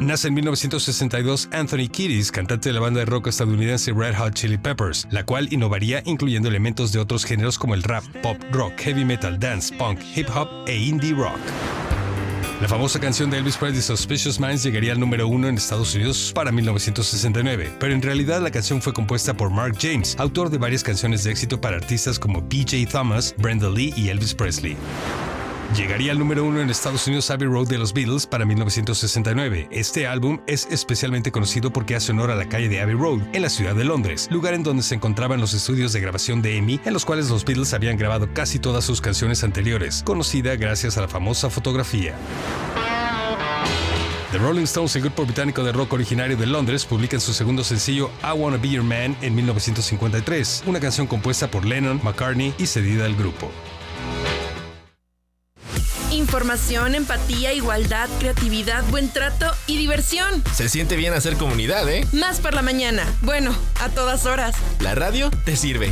Nace en 1962 Anthony Kiedis, cantante de la banda de rock estadounidense Red Hot Chili Peppers, la cual innovaría incluyendo elementos de otros géneros como el rap, pop, rock, heavy metal, dance, punk, hip hop e indie rock. La famosa canción de Elvis Presley Suspicious Minds llegaría al número uno en Estados Unidos para 1969, pero en realidad la canción fue compuesta por Mark James, autor de varias canciones de éxito para artistas como PJ Thomas, Brenda Lee y Elvis Presley. Llegaría al número uno en Estados Unidos Abbey Road de los Beatles para 1969. Este álbum es especialmente conocido porque hace honor a la calle de Abbey Road, en la ciudad de Londres, lugar en donde se encontraban los estudios de grabación de EMI, en los cuales los Beatles habían grabado casi todas sus canciones anteriores, conocida gracias a la famosa fotografía. The Rolling Stones, el grupo británico de rock originario de Londres, publican su segundo sencillo I Wanna Be Your Man en 1953, una canción compuesta por Lennon, McCartney y cedida al grupo. Información, empatía, igualdad, creatividad, buen trato y diversión. Se siente bien hacer comunidad, ¿eh? Más por la mañana. Bueno, a todas horas. La radio te sirve.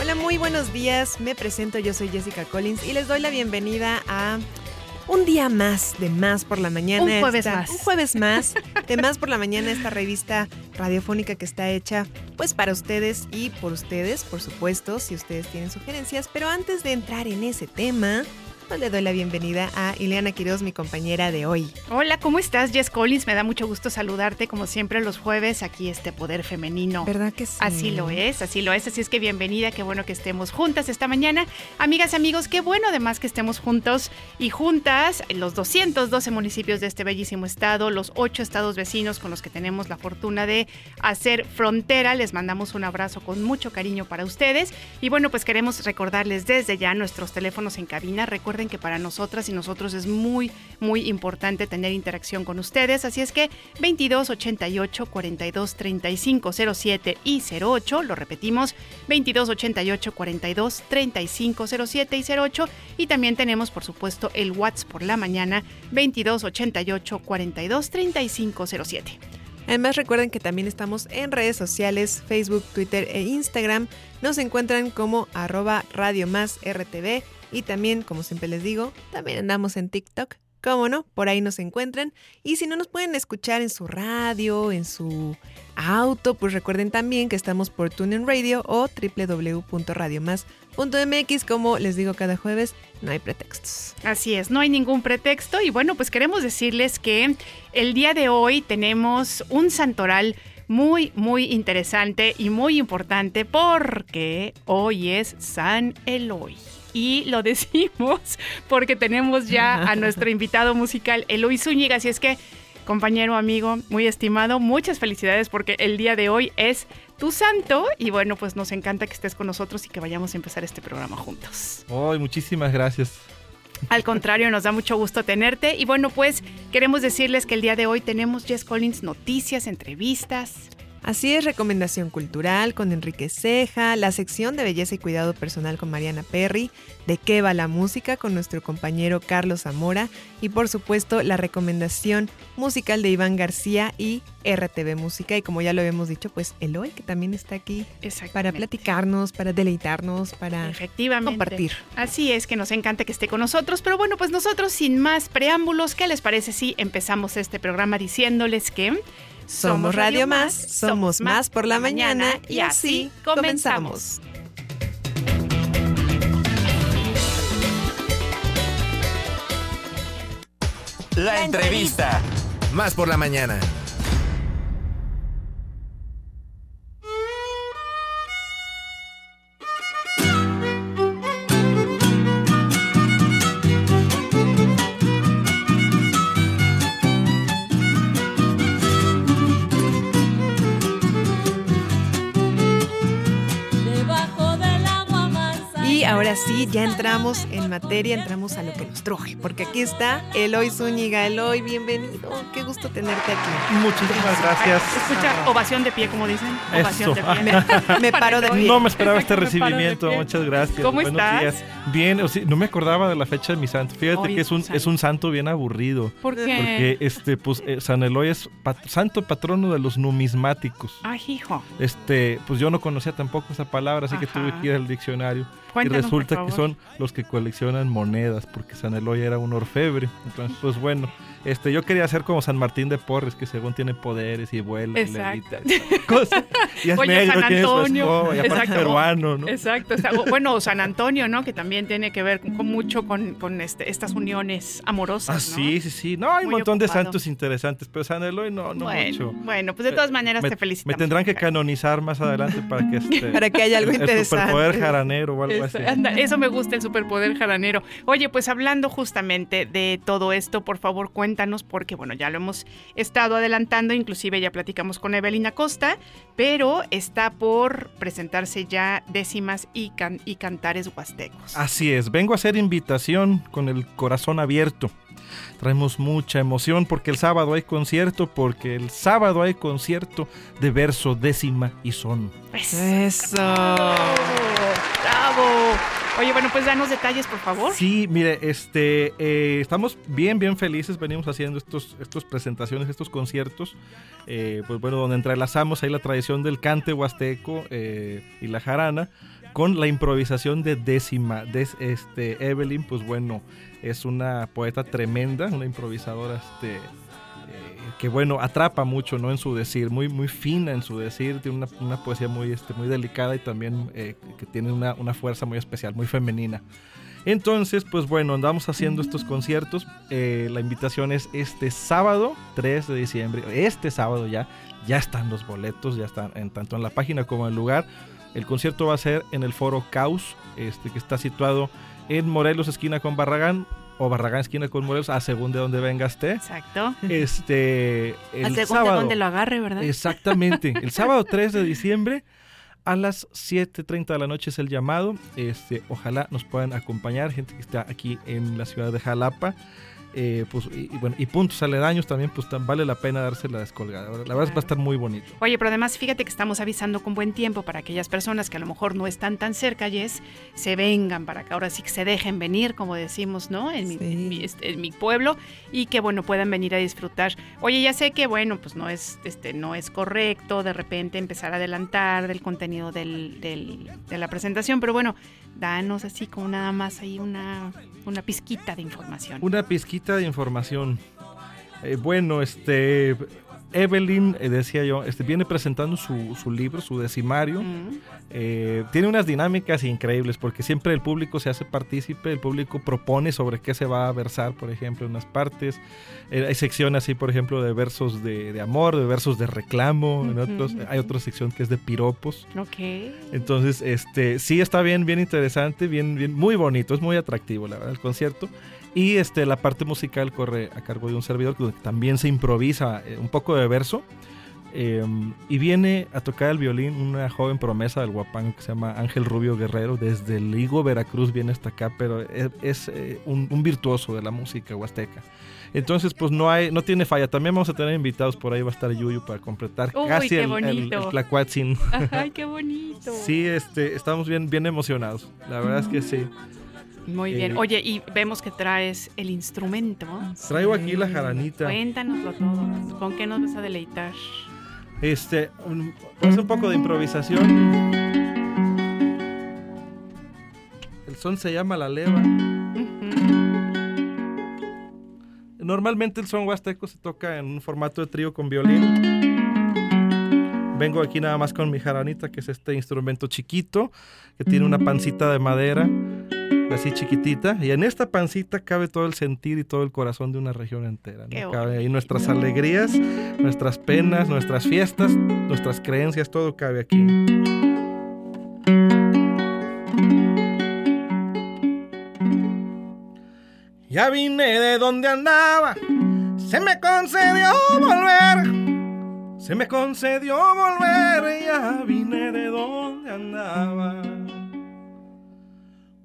Hola, muy buenos días. Me presento, yo soy Jessica Collins y les doy la bienvenida a un día más de Más por la Mañana. Un jueves Esta- más. Un jueves más de Más por la Mañana, esta revista radiofónica que está hecha pues para ustedes y por ustedes, por supuesto, si ustedes tienen sugerencias. Pero antes de entrar en ese tema, le doy la bienvenida a Ileana Quiroz, mi compañera de hoy. Hola, ¿cómo estás, Jess Collins? Me da mucho gusto saludarte, como siempre, los jueves, aquí este Poder Femenino. ¿Verdad que sí? Así lo es, así lo es. Así es que bienvenida, qué bueno que estemos juntas esta mañana. Amigas, amigos, qué bueno además que estemos juntos y juntas en los 212 municipios de este bellísimo estado, los ocho estados vecinos con los que tenemos la fortuna de hacer frontera. Les mandamos un abrazo con mucho cariño para ustedes. Y bueno, pues queremos recordarles desde ya nuestros teléfonos en cabina. Recuerden que para nosotras y nosotros es muy, muy importante tener interacción con ustedes. Así es que 22 88 42 35 07 y 08, lo repetimos, 22 88 42 35 07 y 08. Y también tenemos, por supuesto, el WhatsApp por la mañana, 22 88 42 35 07. Además recuerden que también estamos en redes sociales, Facebook, Twitter e Instagram. Nos encuentran como arroba Radio Más RTV y también, como siempre les digo, también andamos en TikTok. ¿Cómo no? Por ahí nos encuentran. Y si no nos pueden escuchar en su radio, en su auto, pues recuerden también que estamos por TuneIn Radio o www.radiomás.mx. Como les digo cada jueves, no hay pretextos. Así es, no hay ningún pretexto y bueno, pues queremos decirles que el día de hoy tenemos un santoral muy, muy interesante y muy importante porque hoy es San Eloy. Y lo decimos porque tenemos ya a nuestro invitado musical Eloy Zúñiga, así es que compañero, amigo, muy estimado, muchas felicidades porque el día de hoy es tu santo y bueno, pues nos encanta que estés con nosotros y que vayamos a empezar este programa juntos. Ay, muchísimas gracias. Al contrario, nos da mucho gusto tenerte. Y bueno, pues queremos decirles que el día de hoy tenemos Jess Collins noticias, entrevistas. Así es, recomendación cultural con Enrique Ceja, la sección de belleza y cuidado personal con Mariana Perry, de qué va la música con nuestro compañero Carlos Zamora y por supuesto la recomendación musical de Iván García y RTV Música y como ya lo habíamos dicho, pues Eloy que también está aquí para platicarnos, para deleitarnos, para Efectivamente. compartir. Así es, que nos encanta que esté con nosotros. Pero bueno, pues nosotros sin más preámbulos, ¿qué les parece si empezamos este programa diciéndoles que Somos Radio Más, somos más por la mañana y así comenzamos. La entrevista. Más por la mañana. Ahora sí, ya entramos en materia, entramos a lo que nos truje, porque aquí está Eloy Zúñiga. Eloy, bienvenido. Qué gusto tenerte aquí. Muchísimas gracias. Escucha, ovación de pie, como dicen. Ovación Eso. de pie. Me paro de pie. No me esperaba este Exacto, me recibimiento. Muchas gracias. ¿Cómo Buenos estás? días. Bien, o sí, no me acordaba de la fecha de mi santo. Fíjate Hoy que es un, santo. es un santo bien aburrido. ¿Por qué? Porque este, pues, eh, San Eloy es pat- santo patrono de los numismáticos. Ay, hijo. Este, pues yo no conocía tampoco esa palabra, así que tuve que ir al diccionario. Cuéntanos, resulta que son los que coleccionan monedas, porque San Eloy era un orfebre. Entonces, pues bueno, este, yo quería ser como San Martín de Porres, que según tiene poderes y vuela y Exacto. levita. Cosas. Y es Oye, negro, San tiene su Antonio. escoba, y aparte Exacto. peruano, ¿no? Exacto. bueno, San Antonio, ¿no? Que también tiene que ver con, con mucho con, con este, estas uniones amorosas. Ah, ¿no? sí, sí, sí. No, hay un montón de santos interesantes, pero San Eloy no, no bueno, mucho. bueno, pues de todas maneras me, te felicito. me tendrán que canonizar más adelante para que este, Para que haya algo el interesante. superpoder jaranero o algo Eso, así. anda, eso me gusta, el superpoder jaranero. Oye, pues hablando justamente de todo esto, por favor cuéntanos, porque bueno, ya lo hemos estado adelantando, inclusive ya platicamos con Evelina Costa, pero está por presentarse ya décimas y, can- y cantares huastecos. Así es, vengo a hacer invitación con el corazón abierto. Traemos mucha emoción porque el sábado hay concierto, porque el sábado hay concierto de verso, décima y son. Pues, Eso. Oye, bueno, pues danos detalles, por favor. Sí, mire, este, eh, estamos bien, bien felices. Venimos haciendo estos, estos presentaciones, estos conciertos, eh, pues bueno, donde entrelazamos ahí la tradición del cante huasteco eh, y la jarana con la improvisación de décima. Este, Evelyn, pues bueno, es una poeta tremenda, una improvisadora, este. Que bueno, atrapa mucho, ¿no? En su decir, muy, muy fina en su decir, tiene una, una poesía muy, este, muy delicada y también eh, que tiene una, una fuerza muy especial, muy femenina. Entonces, pues bueno, andamos haciendo estos conciertos. Eh, la invitación es este sábado, 3 de diciembre. Este sábado ya, ya están los boletos, ya están en, tanto en la página como en el lugar. El concierto va a ser en el foro Caus, este, que está situado en Morelos, esquina con Barragán, o Barragán, esquina con Morelos, a según de donde venga usted. Exacto. Este, el A según de sábado. dónde lo agarre, ¿verdad? Exactamente. El sábado 3 de diciembre a las 7.30 de la noche es el llamado. Este, ojalá nos puedan acompañar, gente que está aquí en la ciudad de Jalapa. Eh, pues, y, y bueno, y puntos aledaños también, pues tan- vale la pena darse la descolgada. La verdad es que va a estar muy bonito. Oye, pero además fíjate que estamos avisando con buen tiempo para aquellas personas que a lo mejor no están tan cerca, Jess, se vengan para que ahora sí que se dejen venir, como decimos, ¿no? En mi, Sí. en mi, este, en mi pueblo y que, bueno, puedan venir a disfrutar. Oye, ya sé que, bueno, pues no es, este, no es correcto de repente empezar a adelantar del contenido del, del- de la presentación, pero bueno, danos así como nada más ahí una, una pizquita de información. Una pizquita de información. Eh, bueno, este. Evelyn, eh, decía yo, este, viene presentando su, su libro, su decimario. Mm, Eh, tiene unas dinámicas increíbles porque siempre el público se hace partícipe, el público propone sobre qué se va a versar, por ejemplo, en unas partes. Eh, hay secciones así, por ejemplo, de versos de, de amor, de versos de reclamo, en otros, hay otra sección que es de piropos. ok. Entonces, este, sí está bien, bien interesante, bien, bien, muy bonito, es muy atractivo, la verdad, el concierto. Y este, la parte musical corre a cargo de un servidor que también se improvisa eh, un poco de verso. Eh, y viene a tocar el violín una joven promesa del Guapango que se llama Ángel Rubio Guerrero. Desde el Higo, Veracruz, viene hasta acá, pero es, es, eh, un, un virtuoso de la música huasteca. Entonces, pues no hay, no tiene falla. También vamos a tener invitados por ahí, va a estar Yuyu para completar Uy, casi el, el, el Tlacuatzin. Ay, qué bonito. Sí, este, estamos bien, bien emocionados. La verdad es que sí. Muy Eh, bien. Oye, y vemos que traes el instrumento. Traigo aquí la jaranita. Cuéntanoslo todo. ¿Con qué nos vas a deleitar? Este, un, vamos a un poco de improvisación. El son se llama la leva. Normalmente el son huasteco se toca en un formato de trío con violín. Vengo aquí nada más con mi jaranita, que es este instrumento chiquito, que tiene una pancita de madera, así chiquitita. Y en esta pancita cabe todo el sentir y todo el corazón de una región entera. ¿no? Cabe ahí nuestras alegrías, nuestras penas, nuestras fiestas, nuestras creencias, todo cabe aquí. Ya vine de donde andaba, se me concedió volver, se me concedió volver, ya vine de donde andaba.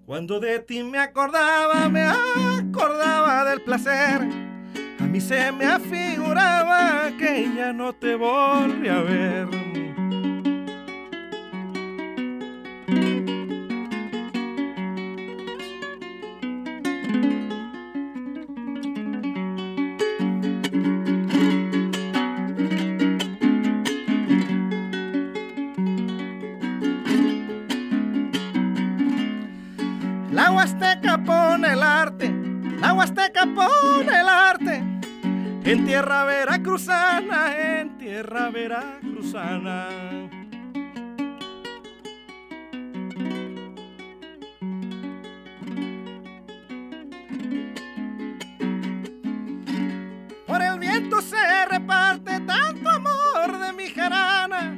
Cuando de ti me acordaba, me acordaba del placer. A mí se me afiguraba que ya no te volví a ver. La Huasteca pone el arte. En tierra veracruzana, en tierra veracruzana. Por el viento se reparte tanto amor de mi jarana.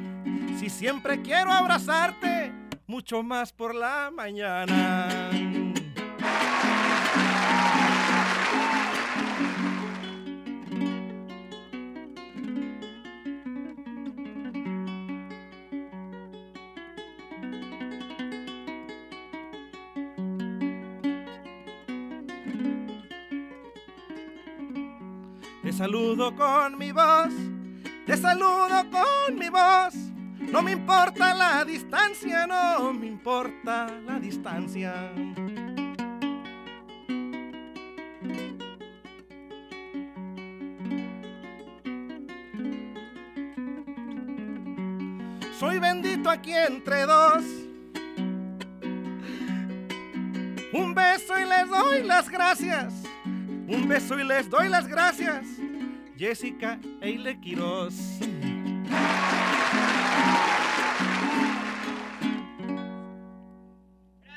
Si siempre quiero abrazarte, mucho más por la mañana. Saludo con mi voz, te saludo con mi voz. No me importa la distancia, no me importa la distancia. Soy bendito aquí entre dos. Un beso y les doy las gracias. Un beso y les doy las gracias. Jessica Eile Quiroz.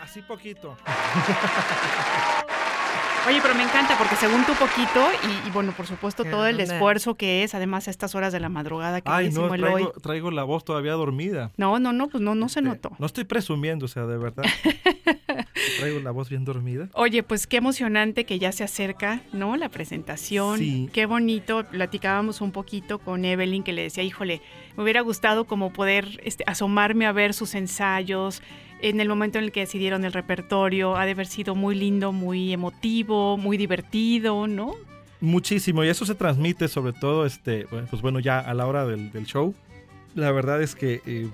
Así poquito. Oye, pero me encanta porque según tu poquito y, y bueno, por supuesto ¿Qué todo el esfuerzo que es, además a estas horas de la madrugada que Ay, no, el hoy. traigo, traigo la voz todavía dormida. No, no, no, pues no, no se Este, notó. No estoy presumiendo, o sea, de verdad. traigo la voz bien dormida. Oye, pues qué emocionante que ya se acerca, ¿no? La presentación. Sí. Qué bonito. Platicábamos un poquito con Evelyn que le decía, híjole, me hubiera gustado como poder este, asomarme a ver sus ensayos en el momento en el que decidieron el repertorio. Ha de haber sido muy lindo, muy emotivo, muy divertido, ¿no? Muchísimo, y eso se transmite sobre todo, este, pues bueno, ya a la hora del, del show. La verdad es que eh,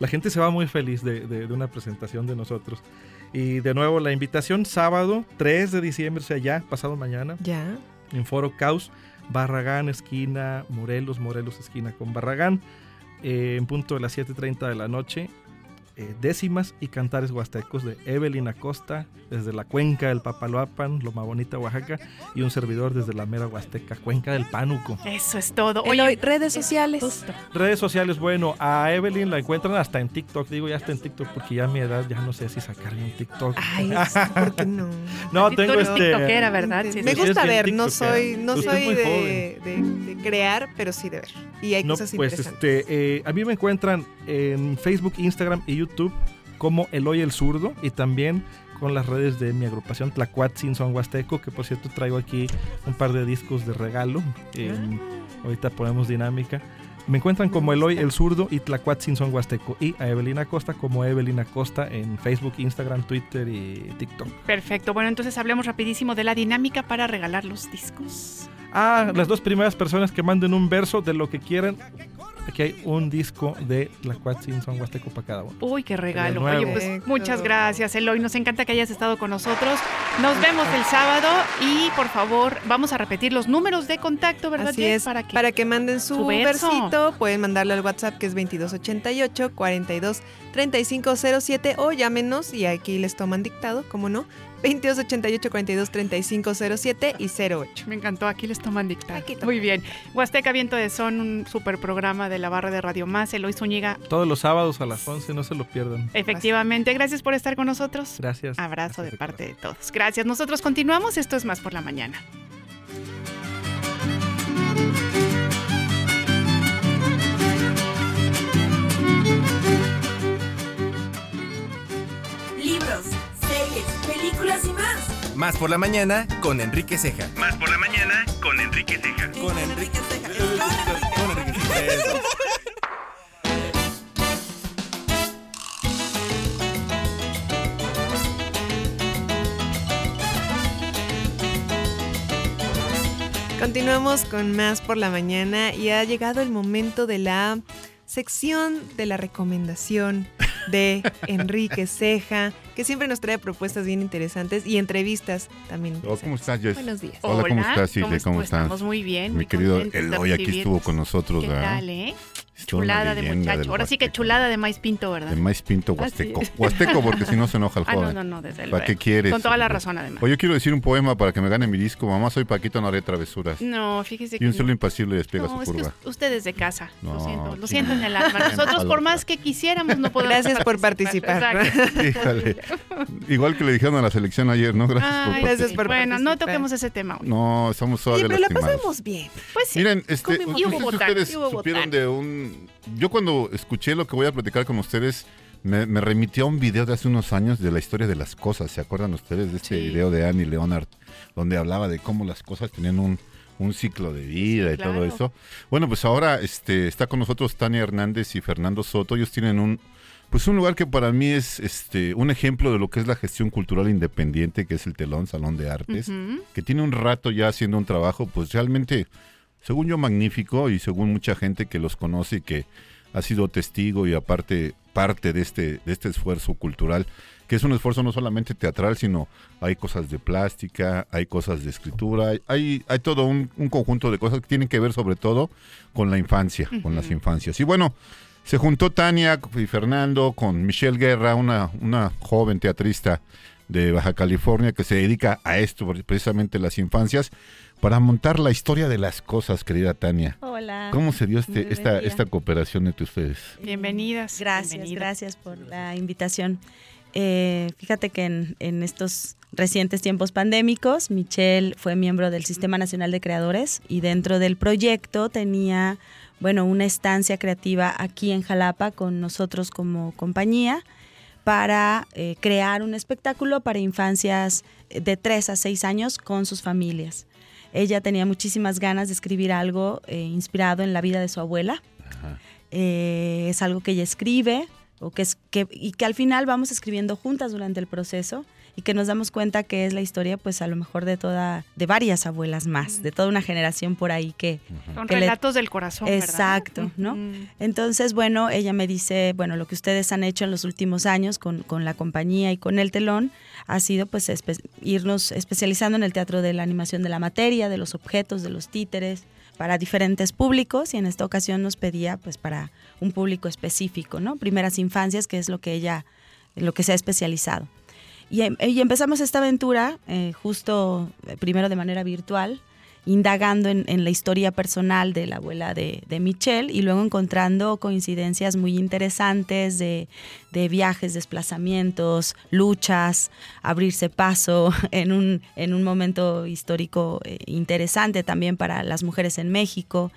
la gente se va muy feliz de, de- de una presentación de nosotros. Y de nuevo, la invitación sábado 3 de diciembre, o sea, ya pasado mañana, Ya. en Foro Caos, Barragán, esquina Morelos, Morelos, esquina con Barragán, eh, en punto de las 7.30 de la noche. Eh, décimas y cantares huastecos de Evelyn Acosta desde la cuenca del Papaloapan, Loma Bonita, Oaxaca, y un servidor desde la mera Huasteca, cuenca del Pánuco. Eso es todo. Eloy, Oye, redes sociales. justo. Redes sociales, bueno, a Evelyn la encuentran hasta en TikTok, digo ya hasta en TikTok porque ya a mi edad ya no sé si sacarme un TikTok. Ay, ¿por qué no? no, tengo eres este... tiktokera, ¿verdad? Sí, me sí. gusta ver, no soy, no Usted es soy de, de- de crear, pero sí de ver. Y hay No, cosas pues interesantes. este, eh, a mí me encuentran en Facebook, Instagram y YouTube como Eloy el Zurdo y también con las redes de mi agrupación Tlacuatzin Son Huasteco, que por cierto traigo aquí un par de discos de regalo. Eh, Ahorita ponemos dinámica. Me encuentran como Eloy el Zurdo y Tlacuatzin Son Huasteco y a Evelina Costa como Evelina Costa en Facebook, Instagram, Twitter y TikTok. Perfecto. Bueno, entonces hablemos rapidísimo de la dinámica para regalar los discos. Ah, las dos primeras personas que manden un verso de lo que quieran. Aquí hay un disco de Tlacuatzin Son Huasteco para cada uno. Uy, qué regalo. Oye, pues muchas gracias, Eloy. Nos encanta que hayas estado con nosotros. Nos vemos el sábado y por favor, vamos a repetir los números de contacto, ¿verdad? Así es, Para que para que manden su, su verso. versito, pueden mandarlo al WhatsApp que es 2288 42 3507 o llámenos y aquí les toman dictado, como no, 2288 42 3507 y 08. Me encantó, aquí les toman dictado. Aquí toman. Muy bien. Huasteca Viento de Son, un super programa de la barra de Radio Más. Eloy Zúñiga, Todos los sábados a las 11, no se lo pierdan. efectivamente, gracias por estar con nosotros. Gracias. Abrazo Gracias de parte de todos. Gracias. Nosotros continuamos. Esto es Más por la Mañana. Más por la mañana con Enrique Ceja. Más por la mañana con Enrique Ceja. Con Enrique Ceja. Con Enrique Ceja. Continuamos con más por la mañana y ha llegado el momento de la sección de la recomendación de Enrique Ceja, que siempre nos trae propuestas bien interesantes y entrevistas también. Hola, ¿cómo estás, Jess? Buenos días. Hola, ¿cómo estás, Silvia? ¿Cómo, ¿Cómo estás? Estamos muy bien. Mi muy querido Eloy aquí estuvo con nosotros, ¿Qué ¿verdad? tal, eh? Chulada de muchacho. Ahora sí que chulada de maíz pinto, ¿verdad? De maíz pinto Así huasteco. Huasteco porque si no se enoja el Ah, no, joven. no, no, desde ¿Para luego. qué quieres? Con toda la razón, además. Oye, yo quiero decir un poema para que me gane mi disco. Mamá, soy Paquito, no haré travesuras. No, fíjese Y que un no. solo impasible despliega No, su es que curva. us- usted es de casa. No, lo siento, lo siento en el alma. Nosotros, por más que quisiéramos, no podemos. Gracias por participar. Híjole. Igual que le dijeron a la selección ayer, ¿no? Gracias Ay, por Gracias participar. por Bueno, no toquemos ese tema. hoy. No, estamos todavía pero la pasamos bien. Pues sí. Miren, este, no Y ustedes y supieron de un... Yo cuando escuché lo que voy a platicar con ustedes, me, me remitió a un video de hace unos años de la historia de las cosas. ¿Se acuerdan ustedes de este Sí. video de Annie Leonard? Donde hablaba de cómo las cosas tenían un, un ciclo de vida y todo eso. Bueno, pues ahora este, está con nosotros Tania Hernández y Fernando Soto. Ellos tienen un... Pues un lugar que para mí es este un ejemplo de lo que es la gestión cultural independiente, que es el Telón Salón de Artes que tiene un rato ya haciendo un trabajo, pues realmente, según yo, magnífico y según mucha gente que los conoce y que ha sido testigo y aparte parte de este, de este esfuerzo cultural, que es un esfuerzo no solamente teatral, sino hay cosas de plástica, hay cosas de escritura, hay- hay, todo un, un conjunto de cosas que tienen que ver sobre todo con la infancia, con las infancias. Y bueno, se juntó Tania y Fernando con Michelle Guerra, una, una joven teatrista de Baja California que se dedica a esto, precisamente las infancias, para montar la historia de las cosas, querida Tania. Hola. ¿Cómo se dio este, esta, esta cooperación entre ustedes? Bienvenidas. Gracias, gracias por la invitación. Eh, fíjate que en, en estos recientes tiempos pandémicos, Michelle fue miembro del Sistema Nacional de Creadores y dentro del proyecto tenía, bueno, una estancia creativa aquí en Jalapa con nosotros como compañía para eh, crear un espectáculo para infancias de 3 a 6 años con sus familias. Ella tenía muchísimas ganas de escribir algo eh, inspirado en la vida de su abuela. Eh, es algo que ella escribe o que es que y que al final vamos escribiendo juntas durante el proceso y que nos damos cuenta que es la historia pues a lo mejor de toda de varias abuelas más, de toda una generación por ahí que Son que le- relatos del corazón, ¿verdad? Exacto, ¿no? Entonces, bueno, ella me dice, bueno, lo que ustedes han hecho en los últimos años con, con la compañía y con el telón ha sido pues espe- irnos especializando en el teatro de la animación de la materia, de los objetos, de los títeres, para diferentes públicos y en esta ocasión nos pedía pues para un público específico, ¿no? Primeras infancias, que es lo que ella, en lo que se ha especializado. Y, em- y empezamos esta aventura eh, justo eh, primero de manera virtual, indagando en, la historia personal de la abuela de, Michelle y luego encontrando coincidencias muy interesantes de, viajes, desplazamientos, luchas, abrirse paso en un, en un momento histórico eh, interesante también para las mujeres en México.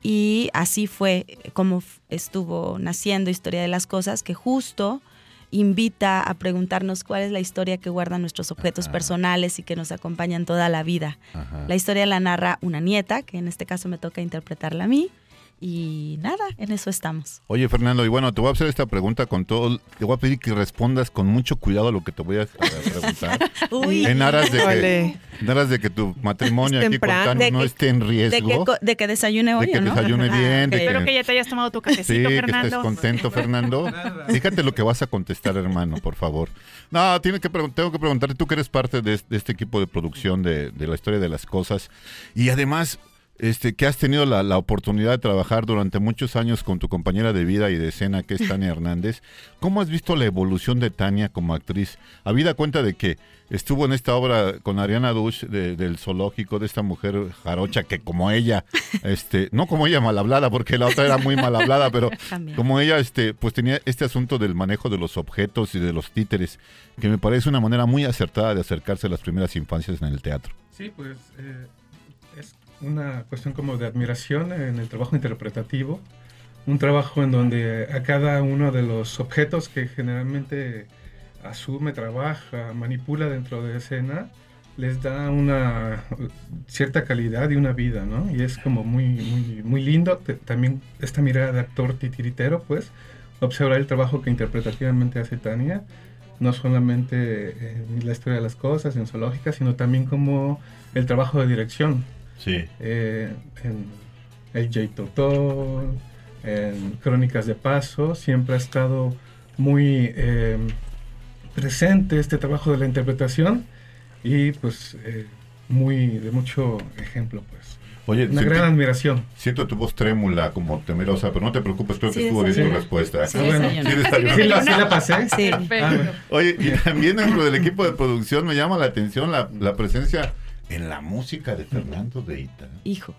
Y así fue como estuvo naciendo Historia de las Cosas, que justo invita a preguntarnos cuál es la historia que guardan nuestros objetos Ajá. personales y que nos acompañan toda la vida. Ajá. La historia la narra una nieta, que en este caso me toca interpretarla a mí. Y nada, en eso estamos. Oye, Fernando, y bueno, te voy a hacer esta pregunta con todo. Te voy a pedir que respondas con mucho cuidado a lo que te voy a preguntar. Uy, en aras de que, en aras de que tu matrimonio aquí con no que- esté en de que, riesgo. de que desayune hoy, de que ¿o ¿no? desayune Ah, bien, de ok. que- Espero que ya te hayas tomado tu cafecito, Sí, que estés Fernando. contento, Fernando. Fíjate lo que vas a contestar, hermano, por favor. No, tiene que tengo que preguntarte, tú que eres parte de, de este equipo de producción de, de la historia de las cosas y además este, que has tenido la, la oportunidad de trabajar durante muchos años con tu compañera de vida y de escena, que es Tania Hernández. ¿Cómo has visto la evolución de Tania como actriz? Habida cuenta de que estuvo en esta obra con Ariana Dush de- del zoológico, de esta mujer jarocha que como ella, este, no como ella mal hablada, porque la otra era muy mal hablada, pero También. como ella este, pues tenía este asunto del manejo de los objetos y de los títeres, que me parece una manera muy acertada de acercarse a las primeras infancias en el teatro. Sí, pues eh, una cuestión como de admiración en el trabajo interpretativo, un trabajo en donde a cada uno de los objetos que generalmente asume, trabaja, manipula dentro de escena, les da una cierta calidad y una vida, ¿no? Y es como muy, muy, lindo también esta mirada de actor titiritero, pues, observar el trabajo que interpretativamente hace Tania, no solamente en la historia de las cosas, en zoológica, sino también como el trabajo de dirección. Sí. eh, en El J Totó, en Crónicas de Paso, siempre ha estado muy eh, presente este trabajo de la interpretación y pues eh, muy de mucho ejemplo pues. Oye, Una sentí- gran admiración. Siento tu voz trémula, como temerosa, pero no te preocupes, creo que Sí, estuvo bien tu respuesta. Sí, Ah, bueno. ¿Sí la, sí la pasé? Sí. Ah, bueno. Oye, y también dentro del equipo de producción me llama la atención la, la presencia en la música de Fernando de Ita. Hijo.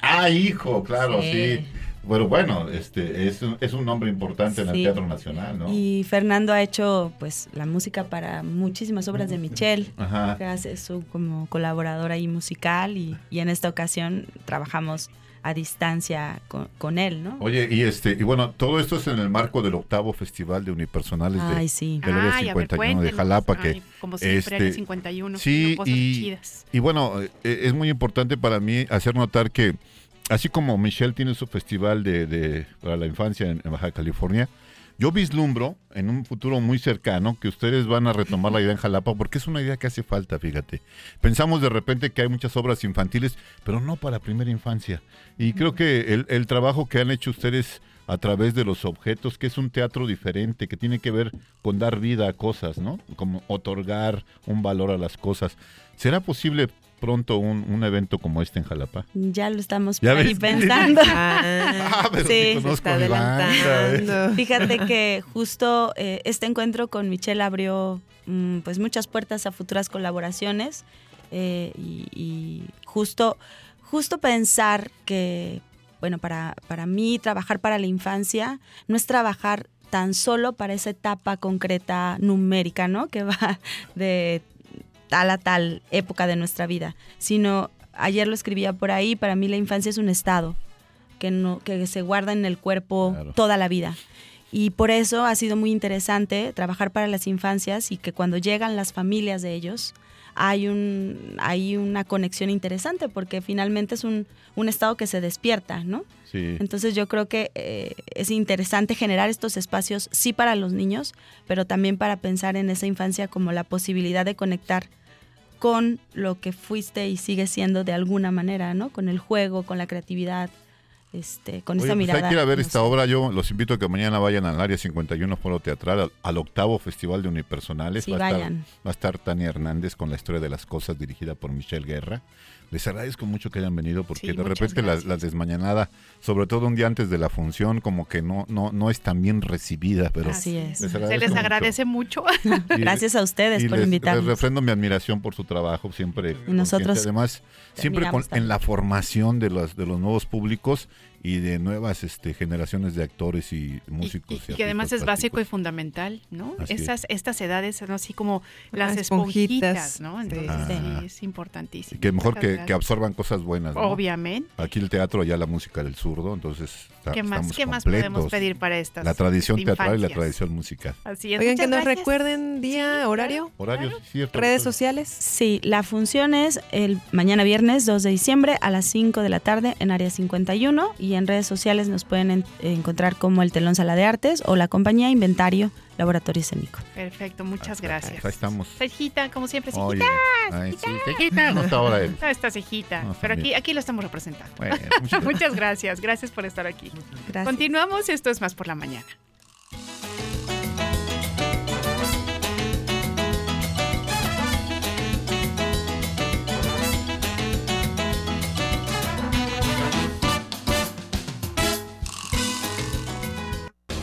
Ah, hijo, claro, sí. Sí. Bueno, bueno, este es un, es un nombre importante en el. Teatro Nacional, ¿no? Y Fernando ha hecho pues la música para muchísimas obras de Michelle. Ajá. que hace su como colaborador ahí musical y, y en esta ocasión trabajamos a distancia con, con él, ¿no? Oye, y este, y bueno, todo esto es en el marco del octavo Festival de Unipersonales de, sí. del Área Ay, a ver, 51 de. Jalapa, que Ay, como siempre, este, Área 51. sí, y- chidas. Y bueno, eh, es muy importante para mí hacer notar que, así como Michelle tiene su festival de, de- para la infancia en, en Baja California, yo vislumbro en un futuro muy cercano que ustedes van a retomar la idea en Jalapa porque es una idea que hace falta, fíjate. Pensamos de repente que hay muchas obras infantiles, pero no para primera infancia. Y creo que el, el trabajo que han hecho ustedes a través de los objetos, que es un teatro diferente, que tiene que ver con dar vida a cosas, ¿no? Como otorgar un valor a las cosas. ¿Será posible pronto un, un evento como este en Jalapa? Ya lo estamos ¿Ya ahí pensando. Ah, pero Sí, sí se conozco está banda, ¿eh? adelantando. Fíjate que justo eh, este encuentro con Michelle abrió mm, pues muchas puertas a futuras colaboraciones eh, y, y justo, justo pensar que, bueno, para, para mí trabajar para la infancia no es trabajar tan solo para esa etapa concreta numérica, ¿no? Que va de tal a tal época de nuestra vida, sino ayer lo escribía por ahí, para mí la infancia es un estado que no que se guarda en el cuerpo Claro. toda la vida. Y por eso ha sido muy interesante trabajar para las infancias y que cuando llegan las familias de ellos hay un hay una conexión interesante porque finalmente es un, un estado que se despierta, ¿no? Sí. Entonces yo creo que eh, es interesante generar estos espacios, sí para los niños, pero también para pensar en esa infancia como la posibilidad de conectar con lo que fuiste y sigue siendo de alguna manera, ¿no? Con el juego, con la creatividad, este, con Oye, esa pues mirada. hay que ir a ver no esta sé. obra. Yo los invito a que mañana vayan al área 51 Foro Teatral, al, al octavo Festival de Unipersonales. Sí, va, a estar, vayan. va a estar Tania Hernández con la historia de las cosas dirigida por Michelle Guerra. Les agradezco mucho que hayan venido porque Sí, de repente la, desmañanada, sobre todo un día antes de la función, como que no, no, no es tan bien recibida, pero Así es. les Se les agradece mucho. Y- Gracias a ustedes y por les, invitarnos. les refrendo mi admiración por su trabajo, siempre. nosotros consciente. Además, siempre con- en la formación de los, de los nuevos públicos y de nuevas este, generaciones de actores y músicos. y- y y que además es básico y fundamental, ¿no? Así es. Esas, estas edades son así como las Las esponjitas, esponjitas, ¿no? Entonces sí, Ah. es importantísimo. Y que mejor que, absorban cosas buenas. ¿no? Obviamente. Aquí el teatro, allá la música del zurdo, entonces está- ¿Qué más, estamos ¿qué más completos. podemos pedir para estas La tradición teatral y la tradición musical. Así es. Oigan, que nos gracias. recuerden día, horario, Horarios, cierto. redes sociales. Sí, la función es el mañana viernes 2 de diciembre a las 5 de la tarde en área 51 y en redes sociales nos pueden en- encontrar como el Telón Sala de Artes o la compañía Inventario Laboratorio Escénico. Perfecto, muchas Ahí gracias. estamos. Cejita, como siempre, Oye, cejita. ay, sí, Cejita, no está ahora él. No, está cejita, No, pero aquí, aquí lo estamos representando. Bueno, muchas Muchas gracias, gracias por estar aquí. Gracias. Continuamos, esto es más por la mañana.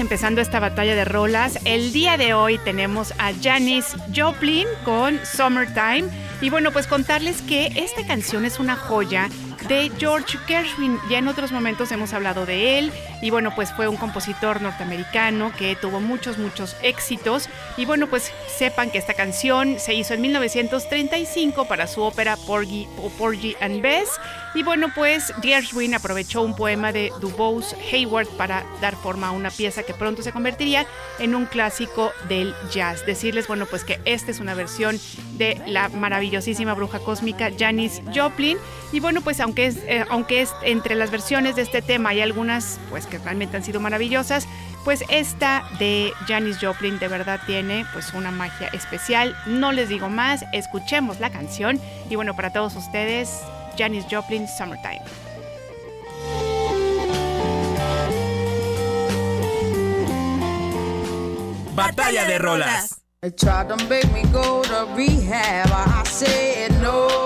Empezando esta batalla de rolas. El día de hoy tenemos a Janis Joplin con Summertime. Y bueno, pues contarles que esta canción es una joya de George Gershwin. Ya en otros momentos hemos hablado de él y bueno, pues fue un compositor norteamericano que tuvo muchos, muchos éxitos. Y bueno, pues sepan que esta canción se hizo en 1935 para su ópera Porgy, Porgy and Bess. Y bueno, pues Gershwin aprovechó un poema de Dubose Hayward para dar forma a una pieza que pronto se convertiría en un clásico del jazz. Decirles, bueno, pues que esta es una versión de la maravillosísima bruja cósmica Janis Joplin. Y bueno, pues aunque es, eh, aunque es entre las versiones de este tema hay algunas pues que realmente han sido maravillosas, pues esta de Janis Joplin de verdad tiene pues una magia especial. No les digo más, escuchemos la canción y bueno, para todos ustedes, Janis Joplin Summertime. Batalla de rolas. They tried to make me go to rehab. I said no.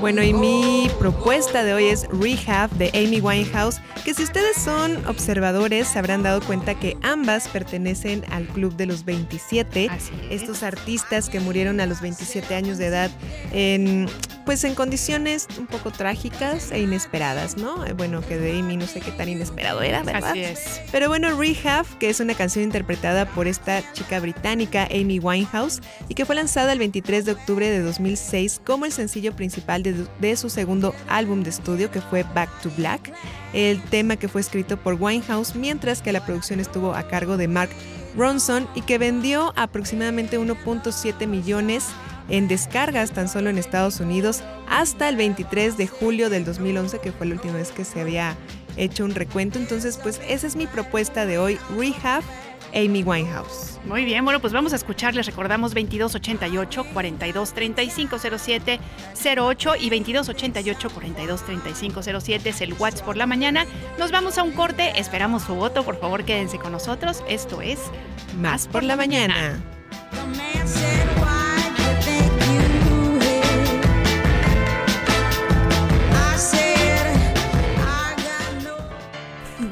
Bueno, y mi propuesta de hoy es Rehab de Amy Winehouse, que si ustedes son observadores se habrán dado cuenta que ambas pertenecen al Club de los 27. Así es. Estos artistas que murieron a los 27 años de edad en pues en condiciones un poco trágicas e inesperadas, ¿no? Eh, Bueno, que de Amy no sé qué tan inesperado era, ¿verdad? Así es. Pero bueno, Rehab, que es una canción interpretada por esta chica británica Amy Winehouse y que fue lanzada el 23 de octubre de 2006 como el sencillo principal de, de su segundo álbum de estudio que fue Back to Black, el tema que fue escrito por Winehouse mientras que la producción estuvo a cargo de Mark Ronson y que vendió aproximadamente 1.7 millones en descargas tan solo en Estados Unidos hasta el 23 de julio del 2011, que fue la última vez que se había hecho un recuento. Entonces, pues esa es mi propuesta de hoy, Rehab, Amy Winehouse. Muy bien, bueno, pues vamos a escuchar. Les recordamos 2288 423507 08 y 2288 423507 es el WhatsApp por la mañana. Nos vamos a un corte, esperamos su voto, por favor quédense con nosotros. Esto es Más por la mañana. The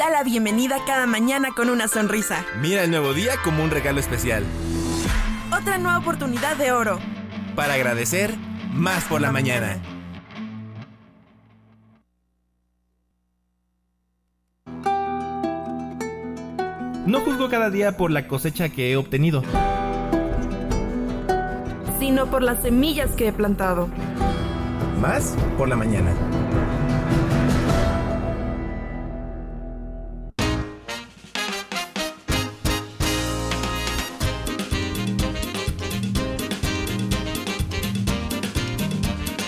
Da la bienvenida cada mañana con una sonrisa. Mira el nuevo día como un regalo especial. Otra nueva oportunidad de oro. Para agradecer, más por la mañana. No juzgo cada día por la cosecha que he obtenido. Sino por las semillas que he plantado. Más por la mañana.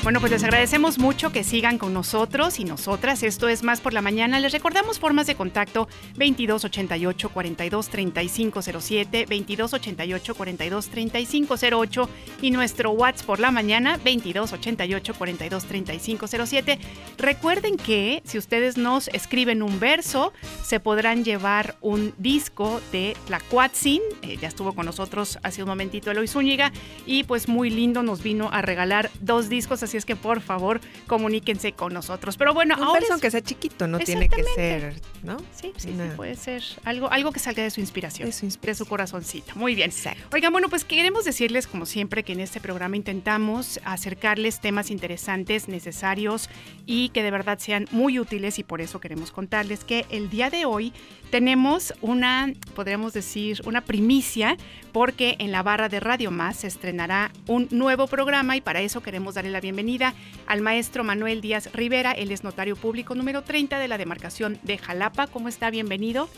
Bueno, pues les agradecemos mucho que sigan con nosotros y nosotras. Esto es Más por la Mañana. Les recordamos formas de contacto 2288 423507, 2288 423508 y nuestro WhatsApp por la mañana 2288 423507. Recuerden que si ustedes nos escriben un verso, se podrán llevar un disco de Tlacuatzin. Eh, ya estuvo con nosotros hace un momentito Eloy Zúñiga y pues muy lindo nos vino a regalar dos discos, así es que por favor comuníquense con nosotros. Pero bueno, Un ahora es- que sea chiquito, no tiene que ser. ¿no? Sí, sí, sí, puede ser algo, algo que salga de su inspiración, De su de su corazoncito. Muy bien. Exacto. Oigan, bueno, pues queremos decirles, como siempre, que en este programa intentamos acercarles temas interesantes, necesarios y que de verdad sean muy útiles y por eso queremos contarles que el día de hoy tenemos una, podríamos decir, una primicia porque en la barra de Radio Más se estrenará un nuevo programa y para eso queremos darle la bienvenida al maestro Manuel Díaz Rivera. Él es notario público número 30 de la demarcación de Jalapa. ¿Cómo está? Bienvenido.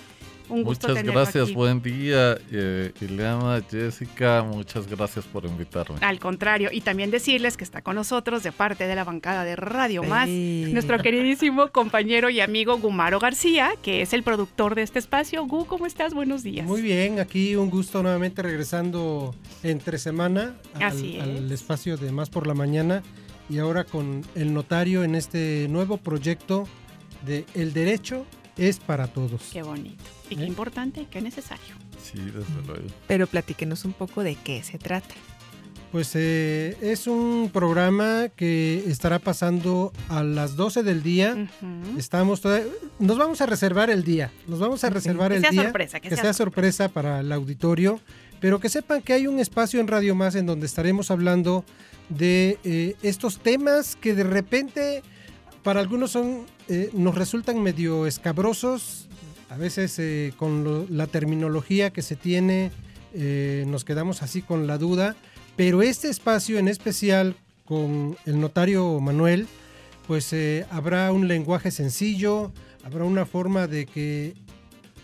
Un gusto Muchas gracias, aquí. buen día. Eh, Ileana, Jessica, muchas gracias por invitarme. Al contrario, y también decirles que está con nosotros de parte de la bancada de Radio Más, nuestro queridísimo compañero y amigo Gumaro García, que es el productor de este espacio. Gu, ¿cómo estás? Buenos días. Muy bien, aquí un gusto nuevamente regresando entre semana al, Así es. al espacio de Más por la Mañana y ahora con el notario en este nuevo proyecto de el derecho es para todos. Qué bonito. Y qué importante, qué necesario. Sí, desde luego. Pero platíquenos un poco de qué se trata. Pues eh, es un programa que estará pasando a las 12 del día. Estamos toda- nos vamos a reservar el día. Nos vamos a reservar Que el sea día. sorpresa, que que sea sea sorpresa para el auditorio. Pero que sepan que hay un espacio en Radio Más en donde estaremos hablando de eh, estos temas que de repente para algunos son eh, nos resultan medio escabrosos. A veces eh, con la terminología que se tiene eh, nos quedamos así con la duda. Pero este espacio en especial con el notario Manuel, pues eh, habrá un lenguaje sencillo, habrá una forma de que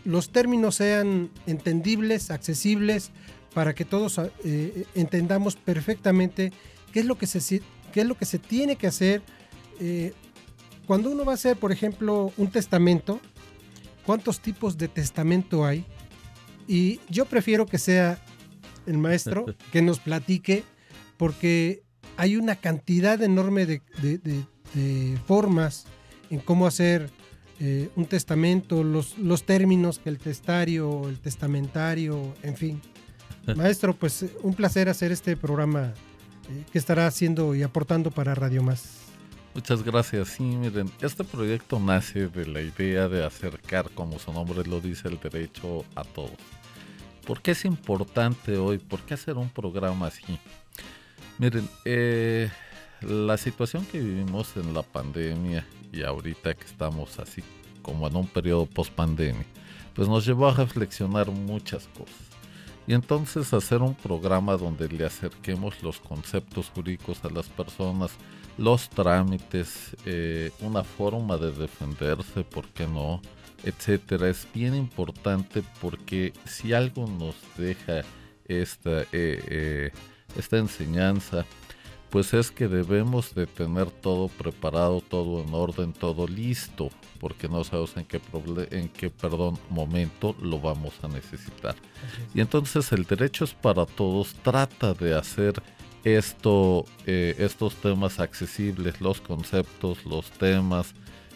los términos sean entendibles, accesibles, para que todos entendamos perfectamente qué es lo que se, qué es lo que se tiene que hacer. cuando uno va a hacer, por ejemplo, un testamento, ¿cuántos tipos de testamento hay? Y yo prefiero que sea el maestro que nos platique, porque hay una cantidad enorme de, de- de- de formas en cómo hacer eh, un testamento, los, los términos que el testario, el testamentario, en fin. Maestro, pues un placer hacer este programa eh, que estará haciendo y aportando para Radio Más. Muchas gracias. Sí, miren, este proyecto nace de la idea de acercar, como su nombre lo dice, el derecho a todos. ¿Por qué es importante hoy? ¿Por qué hacer un programa así? Miren, eh, la situación que vivimos en la pandemia y ahorita que estamos así como en un periodo post pandemia, pues nos llevó a reflexionar muchas cosas. Y entonces hacer un programa donde le acerquemos los conceptos jurídicos a las personas, los trámites, eh, una forma de defenderse, ¿por qué no? etcétera, es bien importante porque si algo nos deja esta, eh, eh, esta enseñanza, pues es que debemos de tener todo preparado, todo en orden, todo listo, porque no sabemos en qué, en qué perdón, momento lo vamos a necesitar. Y entonces el derecho es para todos, trata de hacer esto, eh, estos temas accesibles, los conceptos, los temas,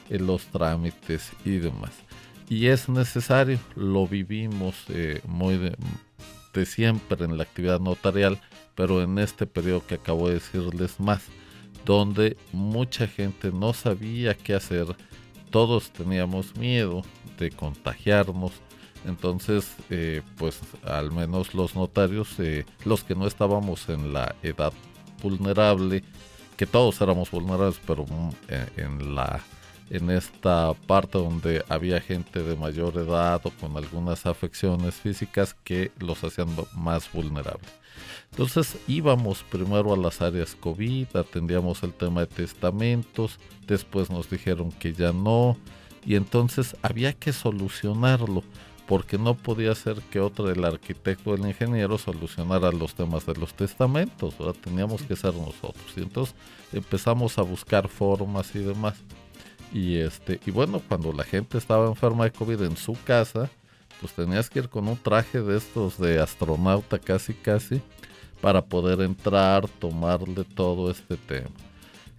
eh, los trámites y demás. Y es necesario, lo vivimos eh, muy de, de siempre en la actividad notarial, pero en este periodo que acabo de decirles más, donde mucha gente no sabía qué hacer, todos teníamos miedo de contagiarnos, entonces eh, pues al menos los notarios, eh, los que no estábamos en la edad vulnerable, que todos éramos vulnerables, pero mm, eh, en la en esta parte donde había gente de mayor edad o con algunas afecciones físicas que los hacían más vulnerables. Entonces íbamos primero a las áreas COVID, atendíamos el tema de testamentos, después nos dijeron que ya no, y entonces había que solucionarlo, porque no podía ser que otro, el arquitecto o el ingeniero, solucionara los temas de los testamentos, ¿verdad? teníamos que ser nosotros. Y entonces empezamos a buscar formas y demás. Y este, y bueno, cuando la gente estaba enferma de COVID en su casa, pues tenías que ir con un traje de estos de astronauta casi casi para poder entrar, tomarle todo este tema.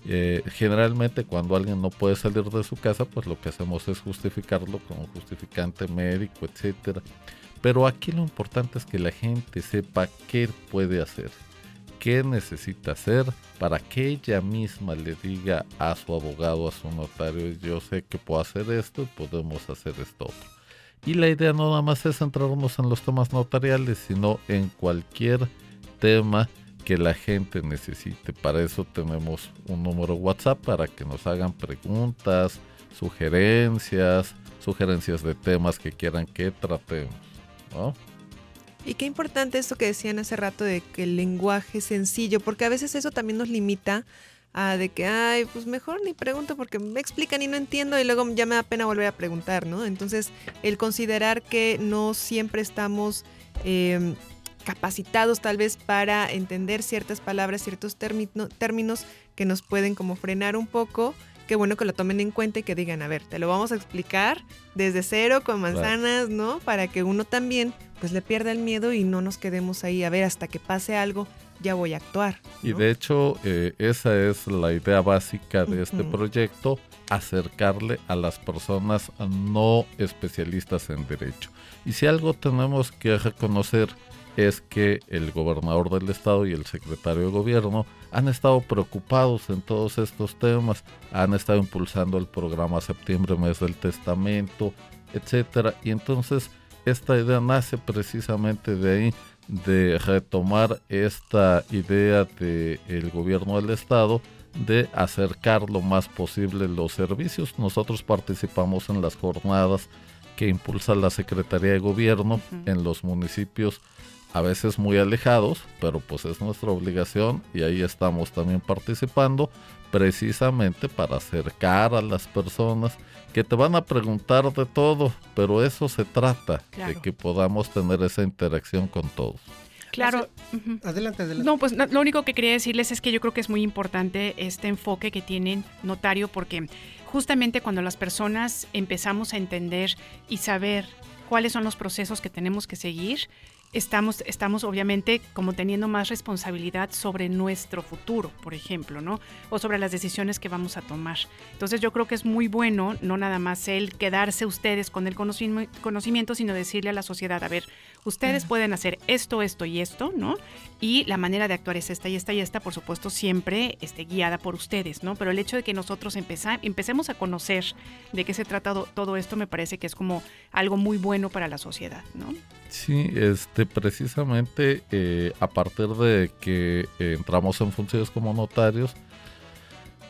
Eh, generalmente cuando alguien no puede salir de su casa, pues lo que hacemos es justificarlo como justificante médico, etcétera. Pero aquí lo importante es que la gente sepa qué puede hacer, qué necesita hacer para que ella misma le diga a su abogado, a su notario, yo sé que puedo hacer esto y podemos hacer esto otro. Y la idea no nada más es centrarnos en los temas notariales, sino en cualquier tema que la gente necesite. Para eso tenemos un número WhatsApp para que nos hagan preguntas, sugerencias, sugerencias de temas que quieran que tratemos. ¿no? Y qué importante esto que decían hace rato de que el lenguaje es sencillo, porque a veces eso también nos limita a de que, ay, pues mejor ni pregunto porque me explican y no entiendo y luego ya me da pena volver a preguntar, ¿no? Entonces, el considerar que no siempre estamos eh, capacitados tal vez para entender ciertas palabras, ciertos término- términos que nos pueden como frenar un poco qué bueno que lo tomen en cuenta y que digan, a ver, te lo vamos a explicar desde cero con manzanas, ¿no? Para que uno también pues le pierda el miedo y no nos quedemos ahí a ver hasta que pase algo, ya voy a actuar. Y de hecho, eh, esa es la idea básica de este proyecto, acercarle a las personas no especialistas en derecho. Y si algo tenemos que reconocer es que el gobernador del estado y el secretario de gobierno han estado preocupados en todos estos temas, han estado impulsando el programa Septiembre, mes del testamento, etcétera, y entonces esta idea nace precisamente de ahí de retomar esta idea del gobierno del estado de acercar lo más posible los servicios. Nosotros participamos en las jornadas que impulsa la Secretaría de Gobierno en los municipios a veces muy alejados, pero pues es nuestra obligación y ahí estamos también participando precisamente para acercar a las personas que te van a preguntar de todo, pero eso se trata, de que podamos tener esa interacción con todos. Claro. Adelante, adelante. No, pues no, lo único que quería decirles es que yo creo que es muy importante este enfoque que tienen notario porque justamente cuando las personas empezamos a entender y saber cuáles son los procesos que tenemos que seguir, estamos, estamos obviamente como teniendo más responsabilidad sobre nuestro futuro, por ejemplo, ¿no? O sobre las decisiones que vamos a tomar. Entonces yo creo que es muy bueno, no nada más el quedarse ustedes con el conocimi- conocimiento, sino decirle a la sociedad, a ver, ustedes pueden hacer esto, esto y esto, ¿no? Y la manera de actuar es esta y esta y esta, por supuesto, siempre este, guiada por ustedes, ¿no? Pero el hecho de que nosotros empeza- empecemos a conocer de qué se trata do- todo esto me parece que es como algo muy bueno para la sociedad, ¿no? Sí, este, precisamente eh, a partir de que eh, entramos en funciones como notarios,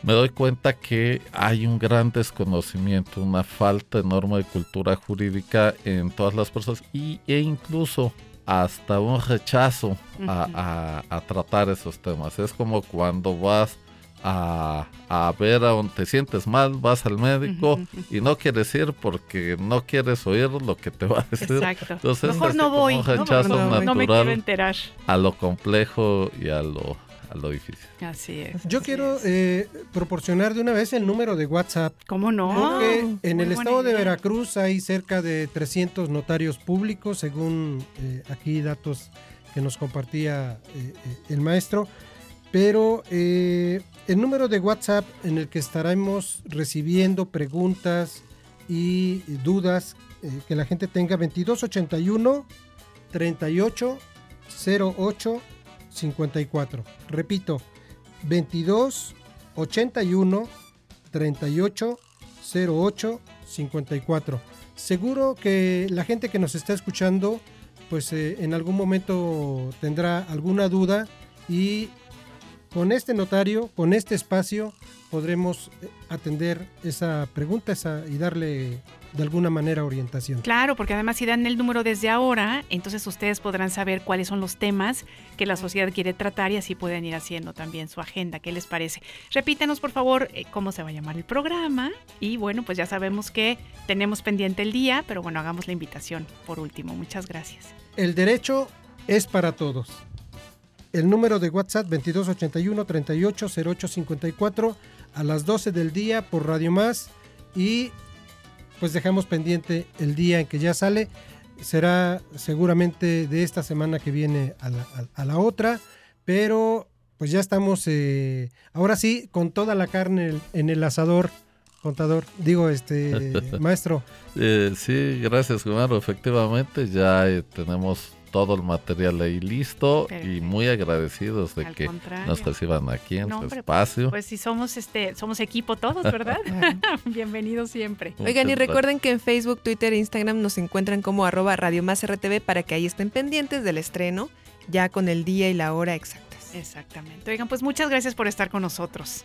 me doy cuenta que hay un gran desconocimiento, una falta enorme de cultura jurídica en todas las personas y, e incluso hasta un rechazo a, a- a tratar esos temas. Es como cuando vas a, a ver a donde te sientes mal, vas al médico y no quieres ir porque no quieres oír lo que te va a decir. Exacto. Entonces, Mejor no voy, un ¿no? rechazo No, no me natural quiero enterar. a lo complejo y a lo, a lo difícil. Así es. Yo quiero eh, proporcionar de una vez el número de WhatsApp. ¿Cómo no? Porque en Muy el estado de. Veracruz hay cerca de 300 notarios públicos, según eh, aquí datos que nos compartía eh, eh, el maestro. Pero eh, el número de WhatsApp en el que estaremos recibiendo preguntas y dudas eh, que la gente tenga 2281 38 08 54. Repito, 22 81 38 08 54. Seguro que la gente que nos está escuchando, pues eh, en algún momento tendrá alguna duda y con este notario, con este espacio, podremos eh, atender esa pregunta esa, y darle de alguna manera orientación. Claro, porque además si dan el número desde ahora, entonces ustedes podrán saber cuáles son los temas que la sociedad quiere tratar y así pueden ir haciendo también su agenda. ¿Qué les parece? Repítanos, por favor, eh, cómo se va a llamar el programa. Y bueno, pues ya sabemos que tenemos pendiente el día, pero bueno, hagamos la invitación por último. Muchas gracias. El derecho es para todos. El número de WhatsApp 2281 38 08 54 a las 12 del día por Radio Más y pues dejamos pendiente el día en que ya sale. Será seguramente de esta semana que viene a la, a- a la otra, pero pues ya estamos eh, ahora sí con toda la carne en el- en el asador, contador, digo este maestro. Eh, sí, gracias, Gumaro. Efectivamente, ya eh, tenemos todo el material ahí listo y muy agradecidos de Al que contrario. nos reciban aquí en No, su hombre, espacio. Pues si somos este, somos equipo todos, ¿verdad? Bienvenidos siempre. Oigan, y recuerden que en Facebook, Twitter e Instagram nos encuentran como arroba Radio Más RTV para que ahí estén pendientes del estreno, ya con el día y la hora exactas. Exactamente. Oigan, pues muchas gracias por estar con nosotros.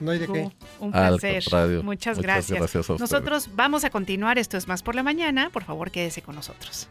No hay de qué. Un placer. Muchas, Muchas gracias. gracias a ustedes. Nosotros vamos a continuar. Esto es más por la mañana. Por favor, quédese con nosotros.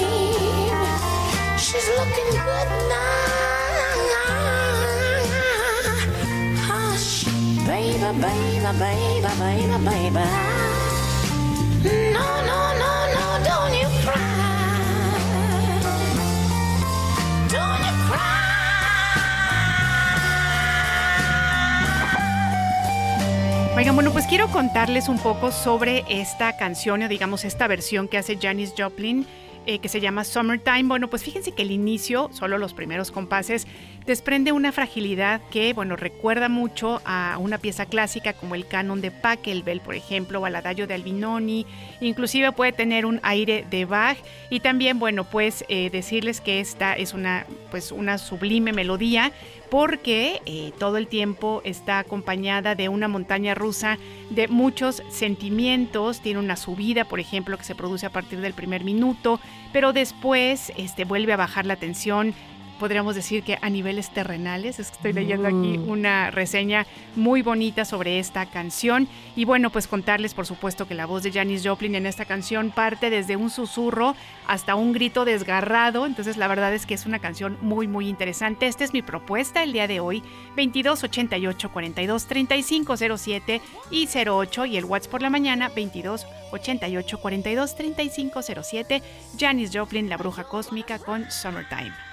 She's looking good now. Hush, baby, baby, baby, baby, baby. No, no, no, no, don't you cry. Don't cry. Oigan, bueno, pues quiero contarles un poco sobre esta canción o digamos esta versión que hace Janis Joplin. Eh, que se llama Summertime. Bueno, pues fíjense que el inicio, solo los primeros compases, desprende una fragilidad que, bueno, recuerda mucho a una pieza clásica como el canon de Pachelbel, por ejemplo, o de Albinoni. Inclusive puede tener un aire de Bach y también, bueno, pues eh, decirles que esta es una, pues una sublime melodía porque eh, todo el tiempo está acompañada de una montaña rusa de muchos sentimientos. Tiene una subida, por ejemplo, que se produce a partir del primer minuto, pero después este, vuelve a bajar la tensión. Podríamos decir que a niveles terrenales, es que estoy leyendo aquí Mm. una reseña muy bonita sobre esta canción. Y bueno, pues contarles, por supuesto, que la voz de Janis Joplin en esta canción parte desde un susurro hasta un grito desgarrado. Entonces, la verdad es que es una canción muy, muy interesante. Esta es mi propuesta el día de hoy: 22 88 42 35 07 y 08. Y el WhatsApp por la mañana: 22 88 42 35 07. Janis Joplin, la bruja cósmica con Summertime.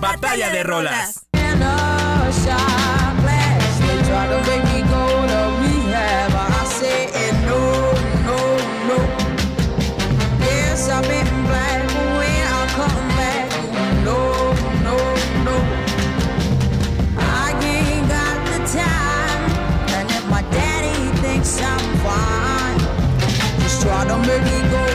Batalla de rolas. Go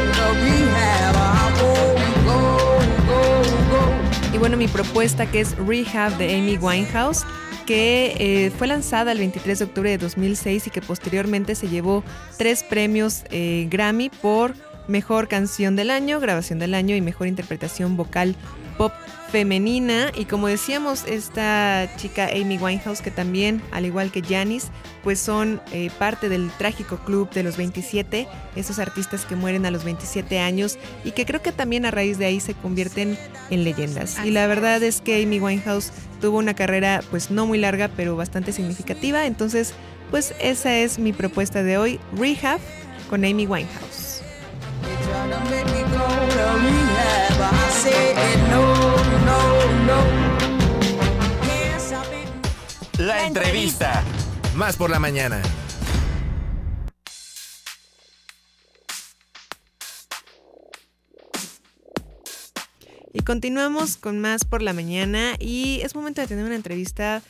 bueno, mi propuesta que es Rehab de Amy Winehouse, que eh, fue lanzada el 23 de octubre de 2006 y que posteriormente se llevó tres premios eh, Grammy por Mejor Canción del Año, Grabación del Año y Mejor Interpretación Vocal Pop Femenina. Y como decíamos, esta chica Amy Winehouse, que también, al igual que Janis, pues son eh, parte del trágico club de los 27, esos artistas que mueren a los 27 años y que creo que también a raíz de ahí se convierten en leyendas. Y la verdad es que Amy Winehouse tuvo una carrera pues no muy larga pero bastante significativa, entonces pues esa es mi propuesta de hoy, Rehab con Amy Winehouse. La entrevista. Más por la mañana. Y continuamos con más por la mañana y es momento de tener una entrevista.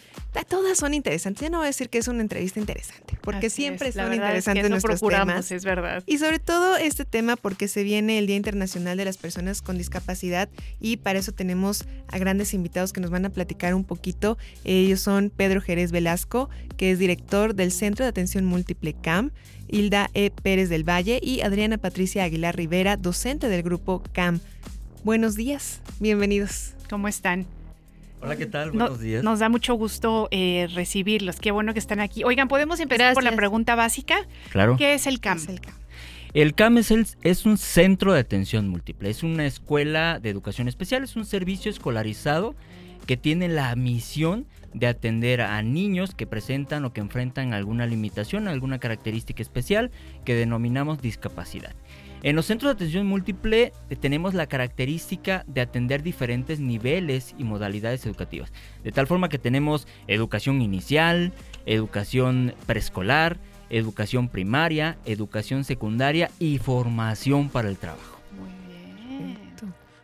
Todas son interesantes. Ya no voy a decir que es una entrevista interesante, porque Así siempre es, son verdad es que interesantes nuestros temas. es verdad. Y sobre todo este tema porque se viene el Día Internacional de las Personas con Discapacidad y para eso tenemos a grandes invitados que nos van a platicar un poquito. Ellos son Pedro Jerez Velasco, que es director del Centro de Atención Múltiple CAM, Hilda E. Pérez del Valle y Adriana Patricia Aguilar Rivera, docente del grupo CAM. Buenos días, bienvenidos. ¿Cómo están? Hola, ¿qué tal? No- Buenos días. Nos da mucho gusto eh, recibirlos. Qué bueno que están aquí. Oigan, ¿podemos empezar por la pregunta básica? Claro. ¿Qué es el CAM? El CAM es, el- es un centro de atención múltiple, es una escuela de educación especial, es un servicio escolarizado que tiene la misión de atender a niños que presentan o que enfrentan alguna limitación, alguna característica especial que denominamos discapacidad. En los centros de atención múltiple eh, tenemos la característica de atender diferentes niveles y modalidades educativas, de tal forma que tenemos educación inicial, educación preescolar, educación primaria, educación secundaria y formación para el trabajo.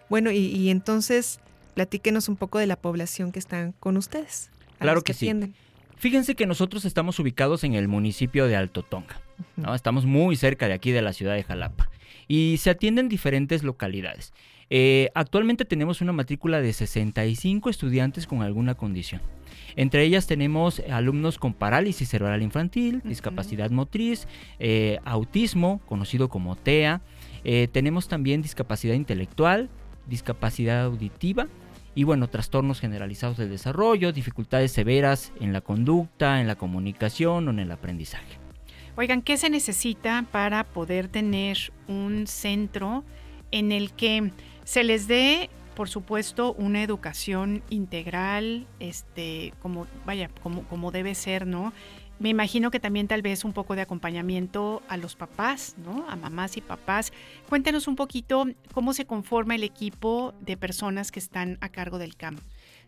Bueno, y, y entonces platíquenos un poco de la población que están con ustedes. a Claro los que sí. atienden. Fíjense que nosotros estamos ubicados en el municipio de Alto Tonga. ¿no? Estamos muy cerca de aquí de la ciudad de Jalapa. Y se atienden diferentes localidades. Eh, actualmente tenemos una matrícula de 65 estudiantes con alguna condición. Entre ellas tenemos alumnos con parálisis cerebral infantil, discapacidad motriz, eh, autismo, conocido como TEA, Eh, tenemos también discapacidad intelectual, discapacidad auditiva y bueno, trastornos generalizados del desarrollo, dificultades severas en la conducta, en la comunicación o en el aprendizaje. Oigan, ¿qué se necesita para poder tener un centro en el que se les dé, por supuesto, una educación integral, este, como, vaya, como, como debe ser, ¿no? Me imagino que también tal vez un poco de acompañamiento a los papás, ¿no? A mamás y papás. Cuéntenos un poquito cómo se conforma el equipo de personas que están a cargo del CAM.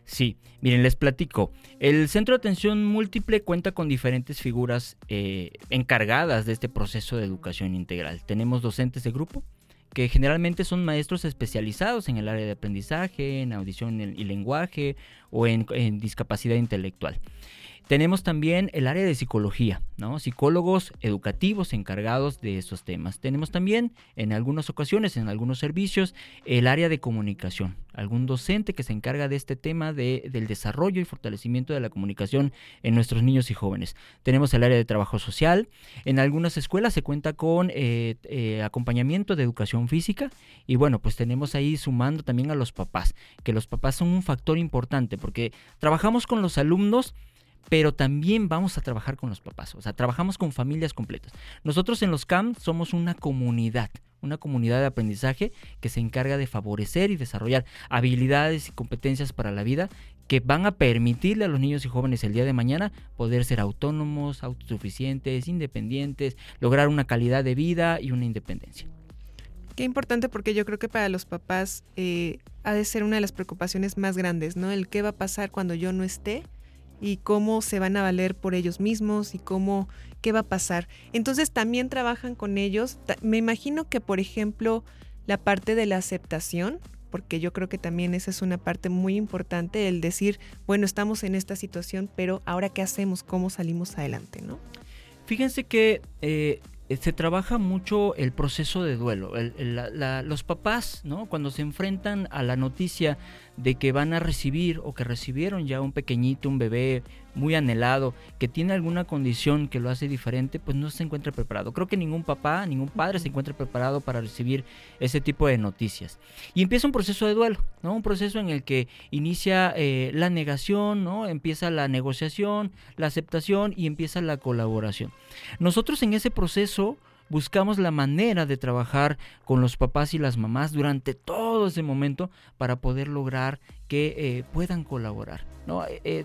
Sí, miren, les platico. El Centro de Atención Múltiple cuenta con diferentes figuras eh, encargadas de este proceso de educación integral. Tenemos docentes de grupo, que generalmente son maestros especializados en el área de aprendizaje, en audición y lenguaje o en, en discapacidad intelectual. Tenemos también el área de psicología, ¿no? Psicólogos educativos encargados de esos temas. Tenemos también, en algunas ocasiones, en algunos servicios, el área de comunicación. Algún docente que se encarga de este tema de, del desarrollo y fortalecimiento de la comunicación en nuestros niños y jóvenes. Tenemos el área de trabajo social. En algunas escuelas se cuenta con eh, eh, acompañamiento de educación física. Y bueno, pues tenemos ahí sumando también a los papás, que los papás son un factor importante porque trabajamos con los alumnos pero también vamos a trabajar con los papás, o sea, trabajamos con familias completas. Nosotros en los CAM somos una comunidad, una comunidad de aprendizaje que se encarga de favorecer y desarrollar habilidades y competencias para la vida que van a permitirle a los niños y jóvenes el día de mañana poder ser autónomos, autosuficientes, independientes, lograr una calidad de vida y una independencia. Qué importante porque yo creo que para los papás eh, ha de ser una de las preocupaciones más grandes, ¿no? El qué va a pasar cuando yo no esté y cómo se van a valer por ellos mismos y cómo, qué va a pasar. Entonces también trabajan con ellos. Me imagino que, por ejemplo, la parte de la aceptación, porque yo creo que también esa es una parte muy importante, el decir, bueno, estamos en esta situación, pero ahora qué hacemos, cómo salimos adelante, ¿no? Fíjense que eh, se trabaja mucho el proceso de duelo. los papás, ¿no? Cuando se enfrentan a la noticia de que van a recibir o que recibieron ya un pequeñito, un bebé muy anhelado, que tiene alguna condición que lo hace diferente, pues no se encuentra preparado. Creo que ningún papá, ningún padre se encuentra preparado para recibir ese tipo de noticias. Y empieza un proceso de duelo, ¿no? Un proceso en el que inicia eh, la negación, ¿no? Empieza la negociación, la aceptación y empieza la colaboración. Nosotros en ese proceso buscamos la manera de trabajar con los papás y las mamás durante todo ese momento para poder lograr que eh, puedan colaborar. ¿no? Eh, eh,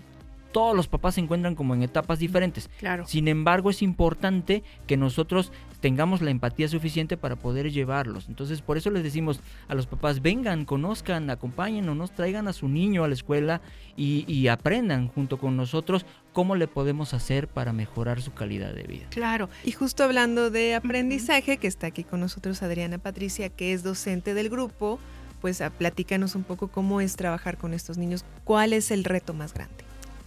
todos los papás se encuentran como en etapas diferentes. Claro. Sin embargo, es importante que nosotros tengamos la empatía suficiente para poder llevarlos. Entonces, por eso les decimos a los papás, vengan, conozcan, acompáñenos, traigan a su niño a la escuela y, y, aprendan junto con nosotros cómo le podemos hacer para mejorar su calidad de vida. Claro. Y justo hablando de aprendizaje, que está aquí con nosotros Adriana Patricia, que es docente del grupo, pues platícanos un poco cómo es trabajar con estos niños, cuál es el reto más grande.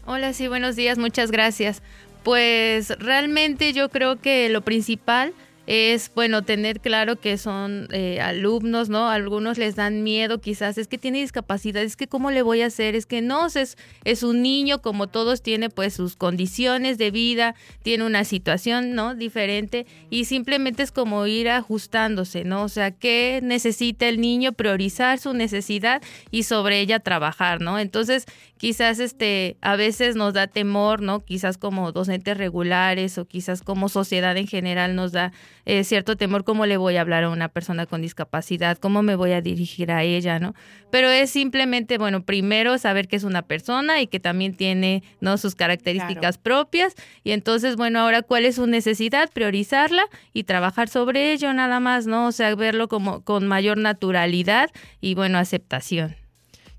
Hola, sí, buenos días, muchas gracias. Pues realmente yo creo que lo principal es, bueno, tener claro que son eh, alumnos, ¿no? Algunos les dan miedo, quizás, es que tiene discapacidad, es que cómo le voy a hacer, es que no, es, es un niño, como todos, tiene pues sus condiciones de vida, tiene una situación, ¿no? Diferente y simplemente es como ir ajustándose, ¿no? O sea, ¿qué necesita el niño? Priorizar su necesidad y sobre ella trabajar, ¿no? Entonces, quizás este, a veces nos da temor, ¿no? Quizás como docentes regulares o quizás como sociedad en general nos da eh, cierto temor, cómo le voy a hablar a una persona con discapacidad, cómo me voy a dirigir a ella, ¿no? Pero es simplemente, bueno, primero saber que es una persona y que también tiene, ¿no? Sus características claro. propias. Y entonces, bueno, ahora, ¿cuál es su necesidad? Priorizarla y trabajar sobre ello nada más, ¿no? O sea, verlo como con mayor naturalidad y, bueno, aceptación.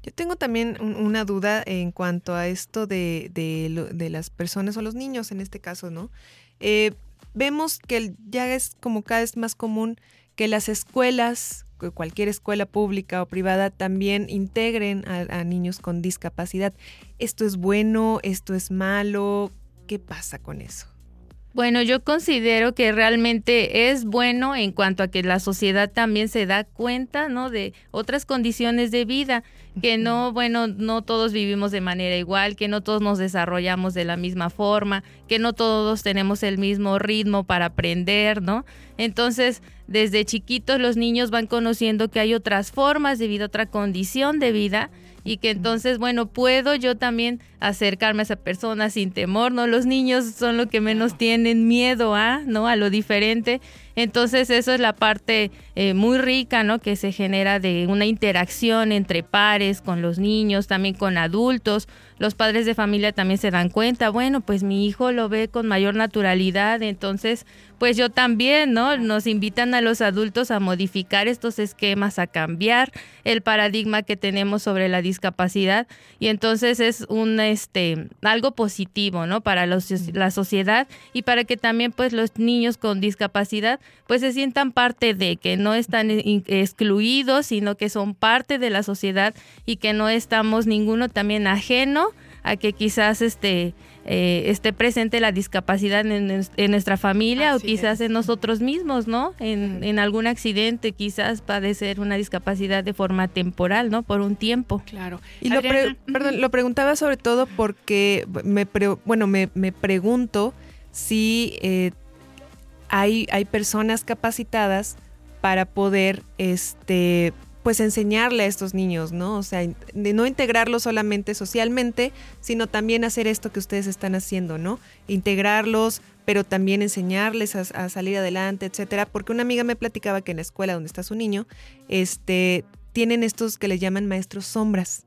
Yo tengo también una duda en cuanto a esto de, de, de las personas o los niños en este caso, ¿no? Eh, vemos que ya es como cada vez más común que las escuelas, cualquier escuela pública o privada, también integren a, a, niños con discapacidad. ¿Esto es bueno? ¿Esto es malo? ¿Qué pasa con eso? Bueno, yo considero que realmente es bueno en cuanto a que la sociedad también se da cuenta, ¿no? De otras condiciones de vida que no, bueno, no todos vivimos de manera igual, que no todos nos desarrollamos de la misma forma, que no todos tenemos el mismo ritmo para aprender, ¿no? Entonces, desde chiquitos los niños van conociendo que hay otras formas de vida, otra condición de vida y que entonces, bueno, puedo yo también acercarme a esa persona sin temor, ¿no? Los niños son lo que menos tienen miedo a, ¿no? A lo diferente. Entonces, eso es la parte eh, muy rica, ¿no? Que se genera de una interacción entre pares, con los niños, también con adultos. Los padres de familia también se dan cuenta, bueno, pues mi hijo lo ve con mayor naturalidad, entonces, pues yo también, ¿no? Nos invitan a los adultos a modificar estos esquemas, a cambiar el paradigma que tenemos sobre la discapacidad y entonces es un este algo positivo, ¿no? Para los- la sociedad y para que también pues los niños con discapacidad pues se sientan parte de que no están in- excluidos, sino que son parte de la sociedad y que no estamos ninguno también ajeno a que quizás este eh, esté presente la discapacidad en, en nuestra familia o quizás en nosotros mismos, ¿no? En, en algún accidente, quizás padecer una discapacidad de forma temporal, ¿no? Por un tiempo. Claro. Y lo, pre- perdón, lo preguntaba sobre todo porque me, pre- bueno, me, me pregunto si eh, hay, hay personas capacitadas para poder este pues enseñarle a estos niños, ¿no? O sea, de no integrarlos solamente socialmente, sino también hacer esto que ustedes están haciendo, ¿no? Integrarlos, pero también enseñarles a, a salir adelante, etcétera. Porque una amiga me platicaba que en la escuela donde está su niño, este, tienen estos que le llaman maestros sombras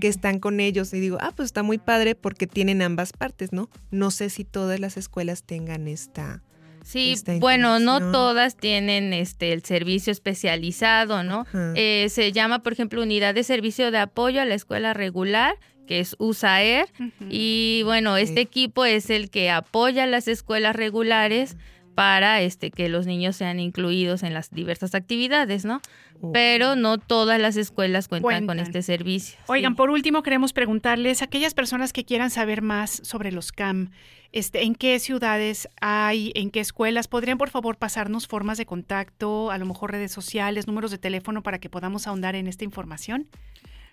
que están con ellos y digo, ah, pues está muy padre porque tienen ambas partes, ¿no? No sé si todas las escuelas tengan esta... Sí, esta bueno, no todas tienen este el servicio especializado, ¿no? Eh, se llama, por ejemplo, unidad de servicio de apoyo a la escuela regular, que es USAER, y bueno, este equipo es el que apoya a las escuelas regulares para este que los niños sean incluidos en las diversas actividades, ¿no? Pero no todas las escuelas cuentan, con este servicio. Oigan, por último queremos preguntarles a aquellas personas que quieran saber más sobre los CAM, este, en qué ciudades hay, en qué escuelas, podrían por favor pasarnos formas de contacto, a lo mejor redes sociales, números de teléfono para que podamos ahondar en esta información.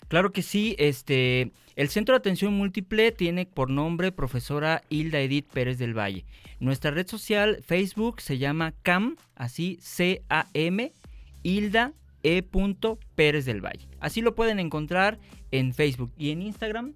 Claro que sí, este, el Centro de Atención Múltiple tiene por nombre profesora Hilda Edith Pérez del Valle. Nuestra red social Facebook se llama CAM, así C-A-M, Hilda E. Pérez del Valle. Así lo pueden encontrar en Facebook y en Instagram.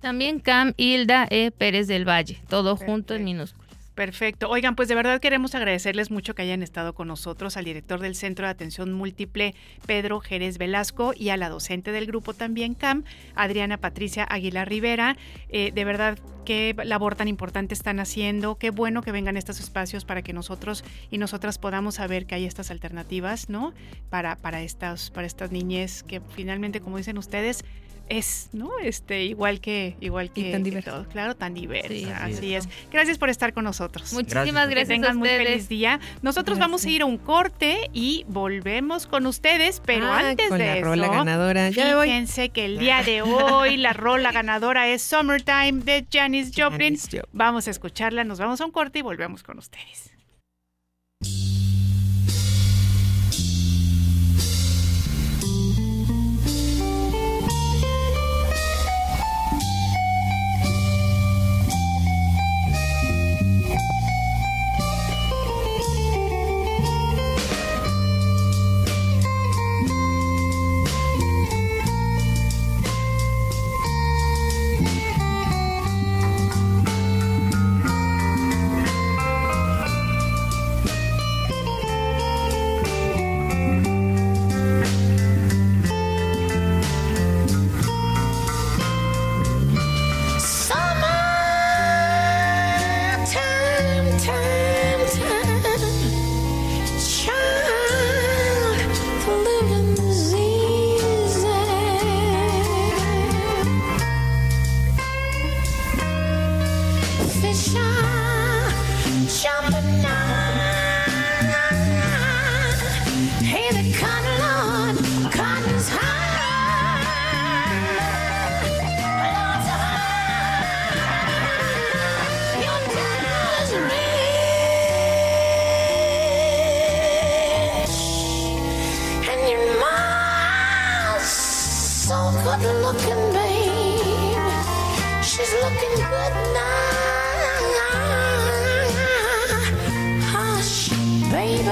También Cam Hilda E. Pérez del Valle, todo junto en minúsculas. Perfecto. Oigan, pues de verdad queremos agradecerles mucho que hayan estado con nosotros, al director del Centro de Atención Múltiple, Pedro Jerez Velasco, y a la docente del grupo también CAM, Adriana Patricia Aguilar Rivera. Eh, de verdad, qué labor tan importante están haciendo. Qué bueno que vengan estos espacios para que nosotros y nosotras podamos saber que hay estas alternativas, ¿no? Para, para, estas, para estas niñez que finalmente, como dicen ustedes, es, ¿no? Este, igual que, igual que, tan que diversa. claro, tan diversa. Sí, así, así es. Gracias por estar con nosotros. Muchísimas gracias Que a tengan muy feliz día. Nosotros vamos a ir a un corte y volvemos con ustedes, pero Ah, antes con de la eso, rola ganadora. Ya fíjense que el día de hoy la rola ganadora es Summertime de Janis Joplin. Vamos a escucharla, nos vamos a un corte y volvemos con ustedes.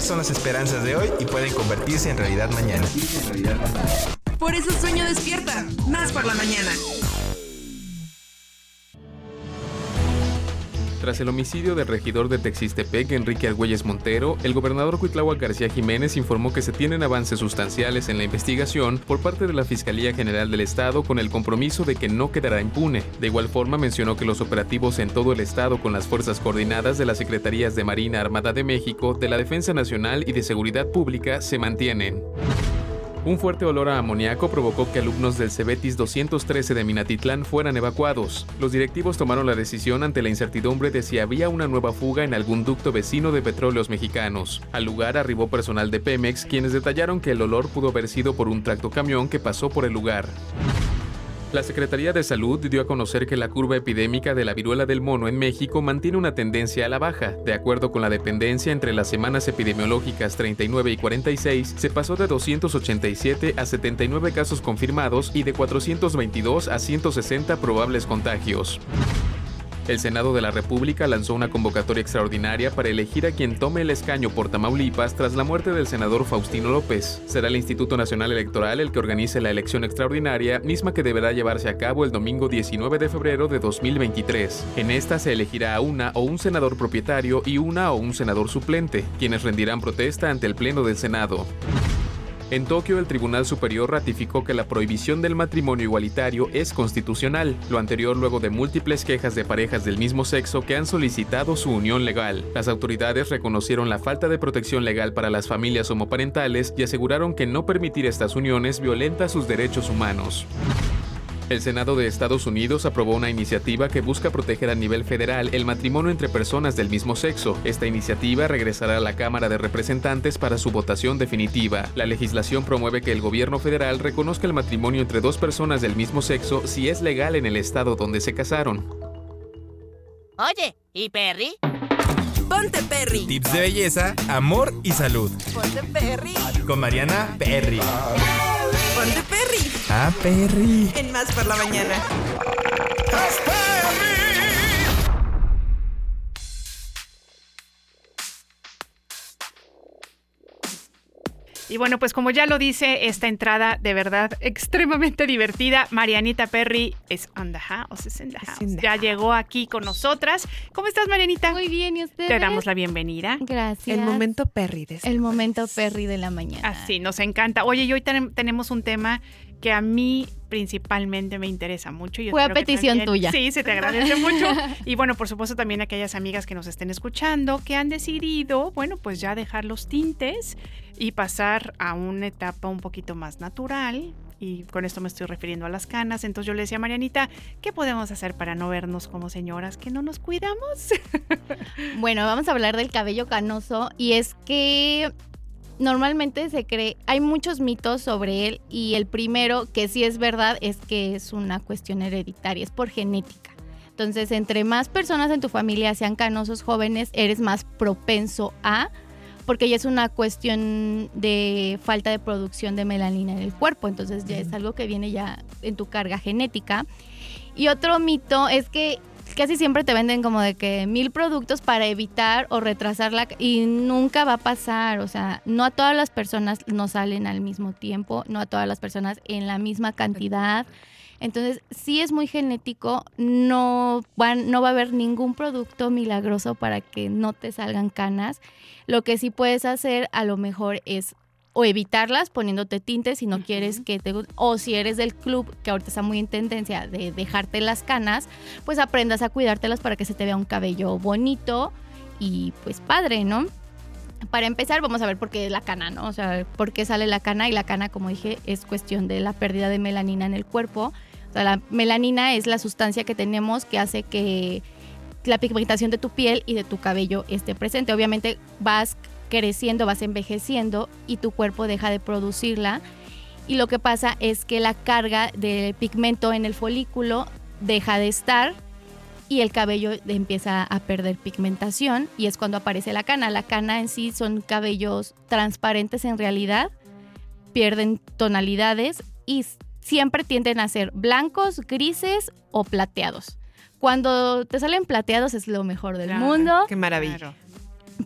son las esperanzas de hoy y pueden convertirse en realidad mañana. Por eso sueño despierta, más por la mañana. Tras el homicidio del regidor de Texistepec, Enrique Argüelles Montero, el gobernador Cuitláhuac García Jiménez informó que se tienen avances sustanciales en la investigación por parte de la Fiscalía General del Estado con el compromiso de que no quedará impune. De igual forma, mencionó que los operativos en todo el Estado con las fuerzas coordinadas de las Secretarías de Marina Armada de México, de la Defensa Nacional y de Seguridad Pública se mantienen. Un fuerte olor a amoníaco provocó que alumnos del Cebetis 213 de Minatitlán fueran evacuados. Los directivos tomaron la decisión ante la incertidumbre de si había una nueva fuga en algún ducto vecino de petróleos mexicanos. Al lugar arribó personal de Pemex, quienes detallaron que el olor pudo haber sido por un tractocamión que pasó por el lugar. La Secretaría de Salud dio a conocer que la curva epidémica de la viruela del mono en México mantiene una tendencia a la baja. De acuerdo con la dependencia, entre las semanas epidemiológicas 39 y 46, se pasó de 287 a 79 casos confirmados y de 422 a 160 probables contagios. El Senado de la República lanzó una convocatoria extraordinaria para elegir a quien tome el escaño por Tamaulipas tras la muerte del senador Faustino López. Será el Instituto Nacional Electoral el que organice la elección extraordinaria, misma que deberá llevarse a cabo el domingo 19 de febrero de 2023. En esta se elegirá a una o un senador propietario y una o un senador suplente, quienes rendirán protesta ante el Pleno del Senado. En Tokio, el Tribunal Superior ratificó que la prohibición del matrimonio igualitario es constitucional, lo anterior luego de múltiples quejas de parejas del mismo sexo que han solicitado su unión legal. Las autoridades reconocieron la falta de protección legal para las familias homoparentales y aseguraron que no permitir estas uniones violenta sus derechos humanos. El Senado de Estados Unidos aprobó una iniciativa que busca proteger a nivel federal el matrimonio entre personas del mismo sexo. Esta iniciativa regresará a la Cámara de Representantes para su votación definitiva. La legislación promueve que el gobierno federal reconozca el matrimonio entre dos personas del mismo sexo si es legal en el estado donde se casaron. Oye, ¿y Perry? Ponte Perry. Tips de belleza, amor y salud. Ponte Perry. Con Mariana Perry. Ponte Perry. Ah, Perry. En más por la mañana. Y bueno, pues como ya lo dice esta entrada de verdad extremadamente divertida, Marianita Perry es on the house, es in the house. Ya llegó aquí con nosotras. ¿Cómo estás, Marianita? Muy bien, ¿y ustedes? Te damos la bienvenida. Gracias. El momento Perry de El momento Perry de la mañana. Así, nos encanta. Oye, y hoy ten- tenemos un tema que a mí principalmente me interesa mucho. Fue a petición también- tuya. Sí, se te agradece mucho. Y bueno, por supuesto también a aquellas amigas que nos estén escuchando, que han decidido, bueno, pues ya dejar los tintes y pasar a una etapa un poquito más natural. Y con esto me estoy refiriendo a las canas. Entonces yo le decía a Marianita, ¿qué podemos hacer para no vernos como señoras que no nos cuidamos? Bueno, vamos a hablar del cabello canoso y es que normalmente se cree, hay muchos mitos sobre él y el primero que sí es verdad es que es una cuestión hereditaria, es por genética. Entonces, entre más personas en tu familia sean canosos jóvenes, eres más propenso a, porque ya es una cuestión de falta de producción de melanina en el cuerpo, entonces ya es algo que viene ya en tu carga genética. Y otro mito es que casi siempre te venden como de que mil productos para evitar o retrasar la y nunca va a pasar, o sea, no a todas las personas nos salen al mismo tiempo, no a todas las personas en la misma cantidad. Entonces, sí es muy genético, no, van, no va a haber ningún producto milagroso para que no te salgan canas. Lo que sí puedes hacer a lo mejor es o evitarlas poniéndote tintes si no quieres que te... O si eres del club, que ahorita está muy en tendencia de dejarte las canas, pues aprendas a cuidártelas para que se te vea un cabello bonito y pues padre, ¿no? Para empezar, vamos a ver por qué la cana, ¿no? O sea, por qué sale la cana y la cana, como dije, es cuestión de la pérdida de melanina en el cuerpo. La melanina es la sustancia que tenemos que hace que la pigmentación de tu piel y de tu cabello esté presente. Obviamente vas creciendo, vas envejeciendo y tu cuerpo deja de producirla. Y lo que pasa es que la carga de pigmento en el folículo deja de estar y el cabello empieza a perder pigmentación y es cuando aparece la cana. La cana en sí son cabellos transparentes en realidad, pierden tonalidades y siempre tienden a ser blancos, grises o plateados. Cuando te salen plateados es lo mejor del Claro, mundo. Qué maravilla.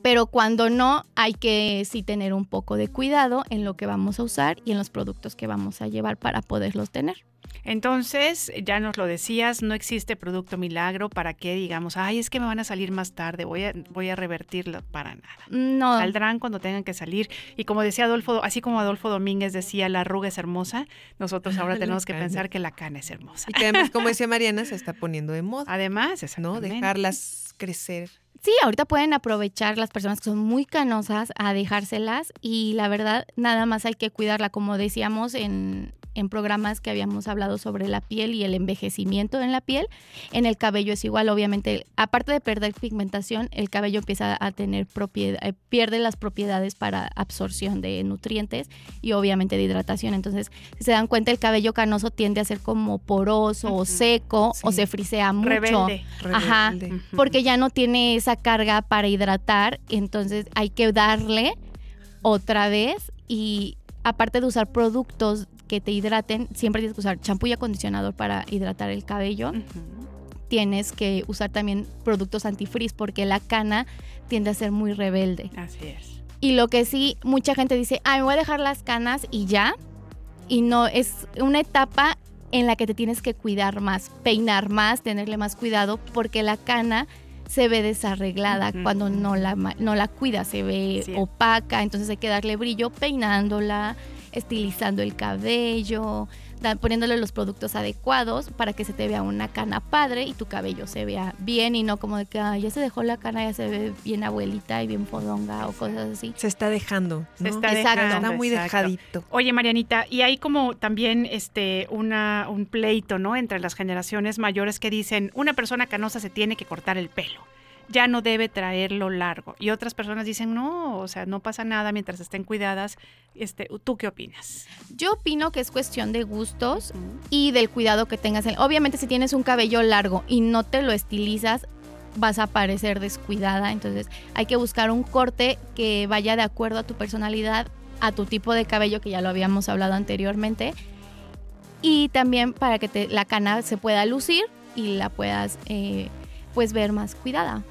Pero cuando no, hay que sí tener un poco de cuidado en lo que vamos a usar y en los productos que vamos a llevar para poderlos tener. Entonces, ya nos lo decías, no existe producto milagro para que digamos, ay, es que me van a salir más tarde, voy a, voy a revertirlo para nada. No. Saldrán cuando tengan que salir. Y como decía Adolfo, así como Adolfo Domínguez decía, la arruga es hermosa, nosotros ahora La tenemos que pensar que la cana es hermosa. Y que además, como decía Mariana, se está poniendo de moda. Además, ¿no? Dejarlas crecer. Sí, ahorita pueden aprovechar las personas que son muy canosas a dejárselas y la verdad nada más hay que cuidarla, como decíamos en, en programas que habíamos hablado sobre la piel y el envejecimiento en la piel. En el cabello es igual, obviamente, aparte de perder pigmentación, el cabello empieza a tener propiedad, eh, pierde las propiedades para absorción de nutrientes y obviamente de hidratación. Entonces, si se dan cuenta, el cabello canoso tiende a ser como poroso o seco o se frisea mucho. Rebelde. Ajá, Rebelde. porque ya no tiene esa carga para hidratar, entonces hay que darle otra vez y aparte de usar productos que te hidraten, siempre tienes que usar champú y acondicionador para hidratar el cabello. Tienes que usar también productos antifrizz porque la cana tiende a ser muy rebelde. Así es. Y lo que sí, mucha gente dice, ah, me voy a dejar las canas y ya. Y no, es una etapa en la que te tienes que cuidar más, peinar más, tenerle más cuidado, porque la cana se ve desarreglada cuando no la, no la cuida, se ve opaca, entonces hay que darle brillo peinándola, estilizando el cabello, da- poniéndole los productos adecuados para que se te vea una cana padre y tu cabello se vea bien y no como de que "Ay, ya se dejó la cana, ya se ve bien abuelita y bien fodonga o cosas así. Se está dejando. Se está Exacto. dejando, Está muy exacto. dejadito. Oye, Marianita, y hay como también este una un pleito, ¿no? Entre las generaciones mayores que dicen, una persona canosa se tiene que cortar el pelo. Ya no debe traerlo largo. Y otras personas dicen, no, o sea, no pasa nada mientras estén cuidadas. Este, ¿Tú qué opinas? Yo opino que es cuestión de gustos y del cuidado que tengas. en- Obviamente si tienes un cabello largo y no te lo estilizas, vas a parecer descuidada. Entonces hay que buscar un corte que vaya de acuerdo a tu personalidad, a tu tipo de cabello, que ya lo habíamos hablado anteriormente. Y también para que te- la cana se pueda lucir y la puedas eh, pues ver más cuidada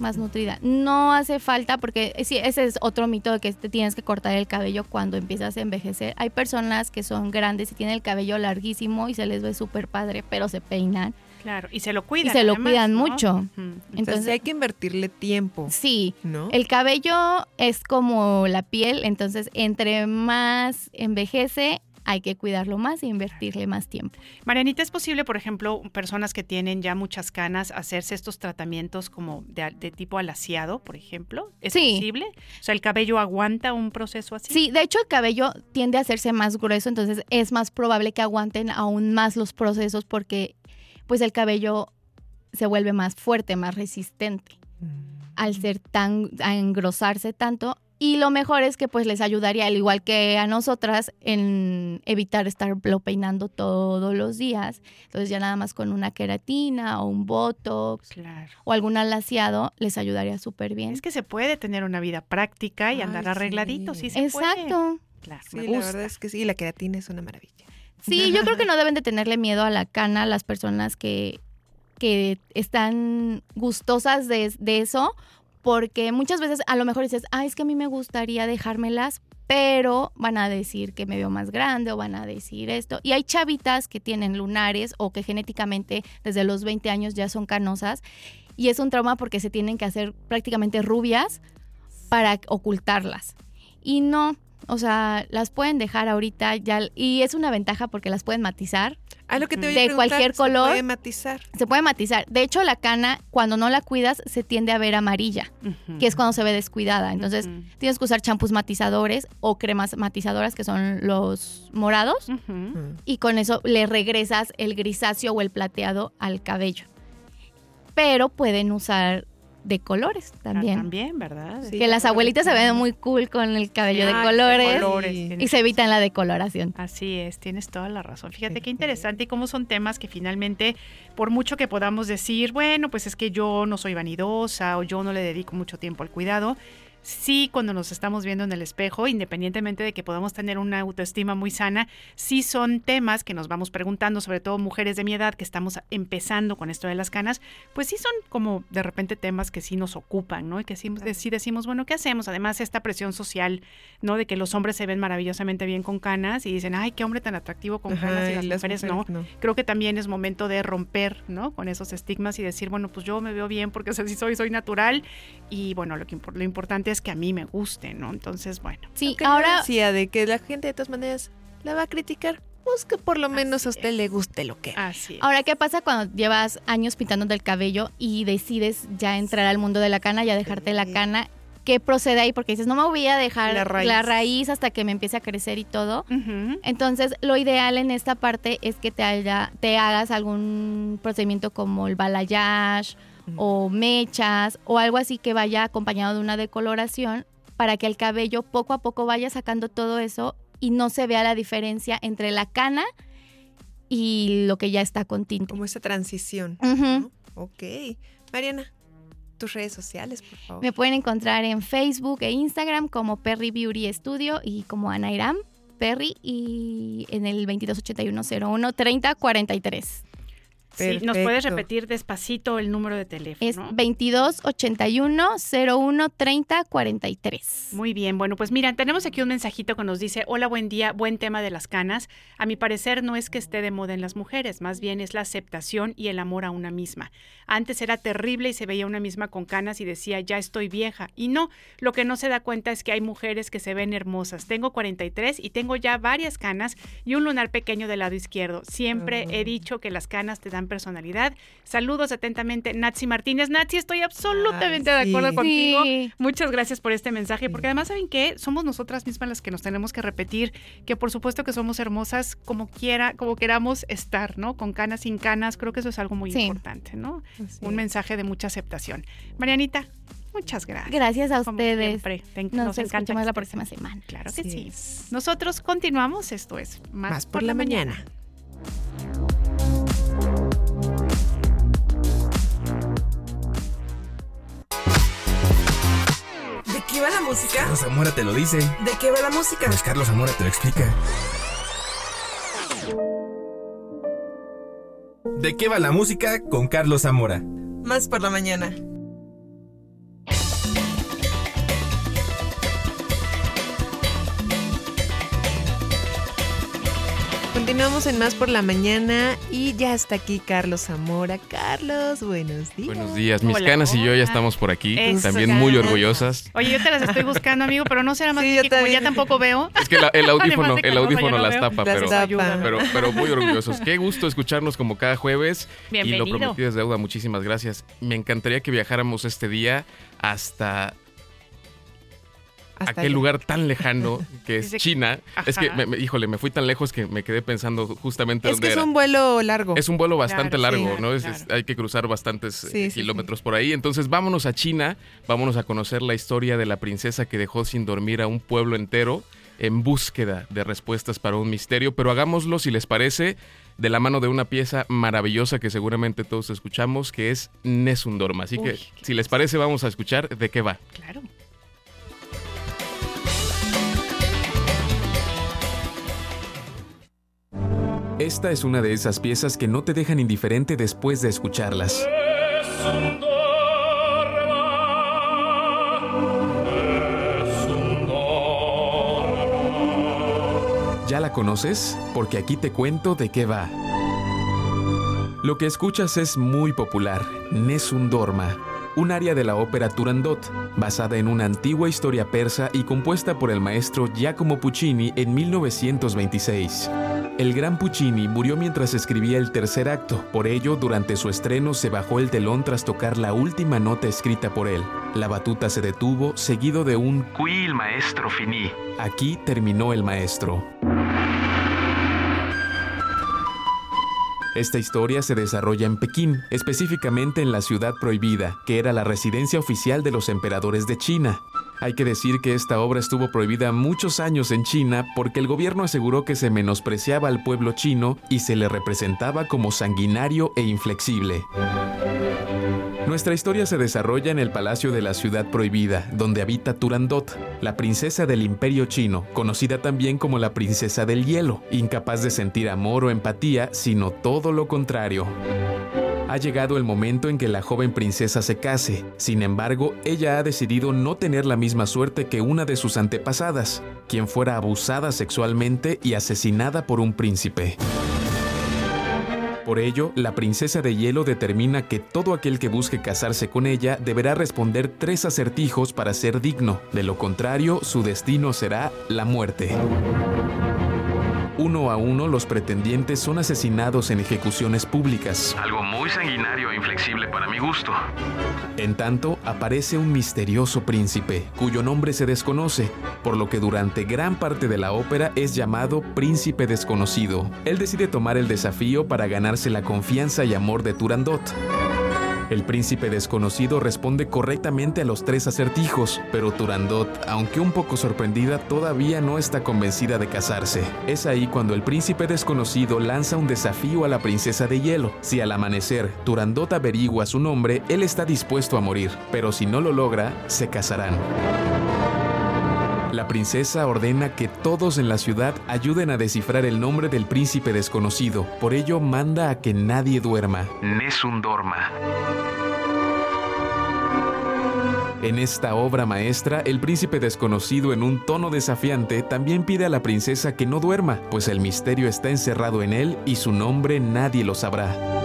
más nutrida. No hace falta porque eh, sí, ese es otro mito de que te tienes que cortar el cabello cuando empiezas a envejecer. Hay personas que son grandes y tienen el cabello larguísimo y se les ve súper padre, pero se peinan. Claro, y se lo cuidan. y se lo además, cuidan ¿no? mucho. Entonces Entonces, hay que invertirle tiempo. sí, ¿no? el cabello es como la piel, entonces entre más envejece, hay que cuidarlo más e invertirle más tiempo. Marianita, ¿es posible, por ejemplo, personas que tienen ya muchas canas, hacerse estos tratamientos como de, de tipo alaciado, por ejemplo? ¿Es Sí. posible? O sea, ¿el cabello aguanta un proceso así? Sí, de hecho el cabello tiende a hacerse más grueso, entonces es más probable que aguanten aún más los procesos porque pues el cabello se vuelve más fuerte, más resistente al ser tan, a engrosarse tanto. Y lo mejor es que pues les ayudaría, al igual que a nosotras, en evitar estarlo peinando todos los días. Entonces ya nada más con una queratina o un botox Claro. o algún alaciado les ayudaría súper bien. Es que se puede tener una vida práctica y andar arregladito, sí, se puede. Exacto. Claro, Sí, me la gusta. verdad es que sí, la queratina es una maravilla. Sí, yo creo que no deben de tenerle miedo a la cana las personas que, que están gustosas de, de eso, porque muchas veces a lo mejor dices, ah, es que a mí me gustaría dejármelas, pero van a decir que me veo más grande o van a decir esto. Y hay chavitas que tienen lunares o que genéticamente desde los 20 años ya son canosas y es un trauma porque se tienen que hacer prácticamente rubias para ocultarlas. Y no, O sea, las pueden dejar ahorita ya y es una ventaja porque las pueden matizar. Ah, lo que te voy a de cualquier ¿se color. puede matizar? Se puede matizar. De hecho, la cana, cuando no la cuidas, se tiende a ver amarilla, que es cuando se ve descuidada. Entonces, tienes que usar champús matizadores o cremas matizadoras, que son los morados, y con eso le regresas el grisáceo o el plateado al cabello. Pero pueden usar de colores también. También, ¿verdad? que las abuelitas se ven muy cool con el cabello de Ah, colores, colores, y tienes se evitan la decoloración. Así es, tienes toda la razón. Fíjate qué interesante y cómo son temas que finalmente, por mucho que podamos decir, bueno, pues es que yo no soy vanidosa o yo no le dedico mucho tiempo al cuidado, sí cuando nos estamos viendo en el espejo, independientemente de que podamos tener una autoestima muy sana, sí son temas que nos vamos preguntando, sobre todo mujeres de mi edad que estamos empezando con esto de las canas, pues sí son como de repente temas que sí nos ocupan, ¿no? Y que sí, sí decimos, bueno, ¿qué hacemos? Además, esta presión social, ¿no? De que los hombres se ven maravillosamente bien con canas y dicen, ay, qué hombre tan atractivo con canas y y las, las mujeres, mujeres no. no. Creo que también es momento de romper, ¿no? Con esos estigmas y decir, bueno, pues yo me veo bien porque así soy, soy natural y bueno, lo, que, lo importante es que a mí me guste, ¿no? Entonces, bueno. Sí, Aunque no decía de que la gente de todas maneras la va a criticar, pues que por lo menos a usted le guste lo que Así es. Ahora, ¿qué pasa cuando llevas años pintándote el cabello y decides ya entrar al mundo de la cana, ya dejarte la cana? ¿Qué procede ahí? Porque dices, no me voy a dejar La la raíz. hasta que me empiece a crecer y todo. Entonces, lo ideal en esta parte es que te, haya- te hagas algún procedimiento como el balayage o mechas o algo así que vaya acompañado de una decoloración para que el cabello poco a poco vaya sacando todo eso y no se vea la diferencia entre la cana y lo que ya está con tinte. Como esa transición. ¿no? Ok. Mariana, tus redes sociales, por favor. Me pueden encontrar en Facebook e Instagram como Perry Beauty Studio y como Anairam Perry y en el 228101 3043. Sí, ¿Nos puedes repetir despacito el número de teléfono? Es 2281 01 30 43. Muy bien, bueno, pues mira, tenemos aquí un mensajito que nos dice, hola, buen día, buen tema de las canas. A mi parecer no es que esté de moda en las mujeres, más bien es la aceptación y el amor a una misma. Antes era terrible y se veía una misma con canas y decía, ya estoy vieja. Y no, lo que no se da cuenta es que hay mujeres que se ven hermosas. Tengo 43 y tengo ya varias canas y un lunar pequeño del lado izquierdo. Siempre he dicho que las canas te dan personalidad. Saludos atentamente, Natsi Martínez. Natsi, estoy absolutamente Ay, de acuerdo sí. contigo. Sí. Muchas gracias por este mensaje, porque además, ¿saben qué? Somos nosotras mismas las que nos tenemos que repetir que por supuesto que somos hermosas como quiera, como queramos estar, ¿no? Con canas, sin canas, creo que eso es algo muy Sí. importante, ¿no? Un mensaje de mucha aceptación. Marianita, muchas gracias. Gracias a ustedes. siempre, te- Nos, nos encanta la próxima semana. Claro que Así sí. Nosotros continuamos, esto es Más, Más por la mañana. ¿De qué va la música? Carlos Zamora te lo dice. ¿De qué va la música? Pues Carlos Zamora te lo explica. ¿De qué va la música con Carlos Zamora? Más por la mañana. Continuamos en Más por la Mañana y ya está aquí Carlos Zamora. Carlos, buenos días. Buenos días, mis Hola, canas y yo ya estamos por aquí, Eso, también muy canas. orgullosas. Oye, yo te las estoy buscando, amigo, pero no será más Sí, que como ya tampoco veo. Es que la- el audífono, el no, audífono no las veo. tapa, Las pero, tapa. pero, pero muy orgullosos. Qué gusto escucharnos como cada jueves. Y lo Bienvenido. prometido es deuda, muchísimas gracias. Me encantaría que viajáramos este día hasta Hasta aquel allá. lugar tan lejano que es Dice- China. Es que, me- me- híjole, me fui tan lejos que me quedé pensando justamente Es dónde que es era. un vuelo largo. Es un vuelo bastante Claro, largo, sí, ¿no? Es- claro. es- hay que cruzar bastantes eh, Sí, kilómetros por ahí. Entonces vámonos a China, vámonos a conocer la historia de la princesa que dejó sin dormir a un pueblo entero en búsqueda de respuestas para un misterio, pero hagámoslo, si les parece, de la mano de una pieza maravillosa que seguramente todos escuchamos, que es Nessun Dorma. Así que, si les parece, vamos a escuchar de qué va. Claro. Esta es una de esas piezas que no te dejan indiferente después de escucharlas. ¿Ya la conoces? Porque aquí te cuento de qué va. Lo que escuchas es muy popular, Nessun Dorma, un área de la ópera Turandot, basada en una antigua historia persa y compuesta por el maestro Giacomo Puccini en 1926. El gran Puccini murió mientras escribía el tercer acto, por ello durante su estreno se bajó el telón tras tocar la última nota escrita por él. La batuta se detuvo, seguido de un Qui il maestro finì. Aquí terminó el maestro. Esta historia se desarrolla en Pekín, específicamente en la ciudad prohibida, que era la residencia oficial de los emperadores de China. Hay que decir que esta obra estuvo prohibida muchos años en China porque el gobierno aseguró que se menospreciaba al pueblo chino y se le representaba como sanguinario e inflexible. Nuestra historia se desarrolla en el palacio de la ciudad prohibida, donde habita Turandot, la princesa del imperio chino, conocida también como la princesa del hielo, incapaz de sentir amor o empatía, sino todo lo contrario. Ha llegado el momento en que la joven princesa se case, sin embargo, ella ha decidido no tener la misma suerte que una de sus antepasadas, quien fuera abusada sexualmente y asesinada por un príncipe. Por ello, la princesa de hielo determina que todo aquel que busque casarse con ella deberá responder tres acertijos para ser digno, de lo contrario, su destino será la muerte. Uno a uno, los pretendientes son asesinados en ejecuciones públicas. Algo muy sanguinario e inflexible para mi gusto. En tanto, aparece un misterioso príncipe, cuyo nombre se desconoce, por lo que durante gran parte de la ópera es llamado Príncipe Desconocido. Él decide tomar el desafío para ganarse la confianza y amor de Turandot. El príncipe desconocido responde correctamente a los tres acertijos, pero Turandot, aunque un poco sorprendida, todavía no está convencida de casarse. Es ahí cuando el príncipe desconocido lanza un desafío a la princesa de hielo. Si al amanecer Turandot averigua su nombre, él está dispuesto a morir, pero si no lo logra, se casarán. La princesa ordena que todos en la ciudad ayuden a descifrar el nombre del príncipe desconocido. Por ello manda a que nadie duerma. Nessun dorma. En esta obra maestra, el príncipe desconocido en un tono desafiante también pide a la princesa que no duerma, pues el misterio está encerrado en él y su nombre nadie lo sabrá.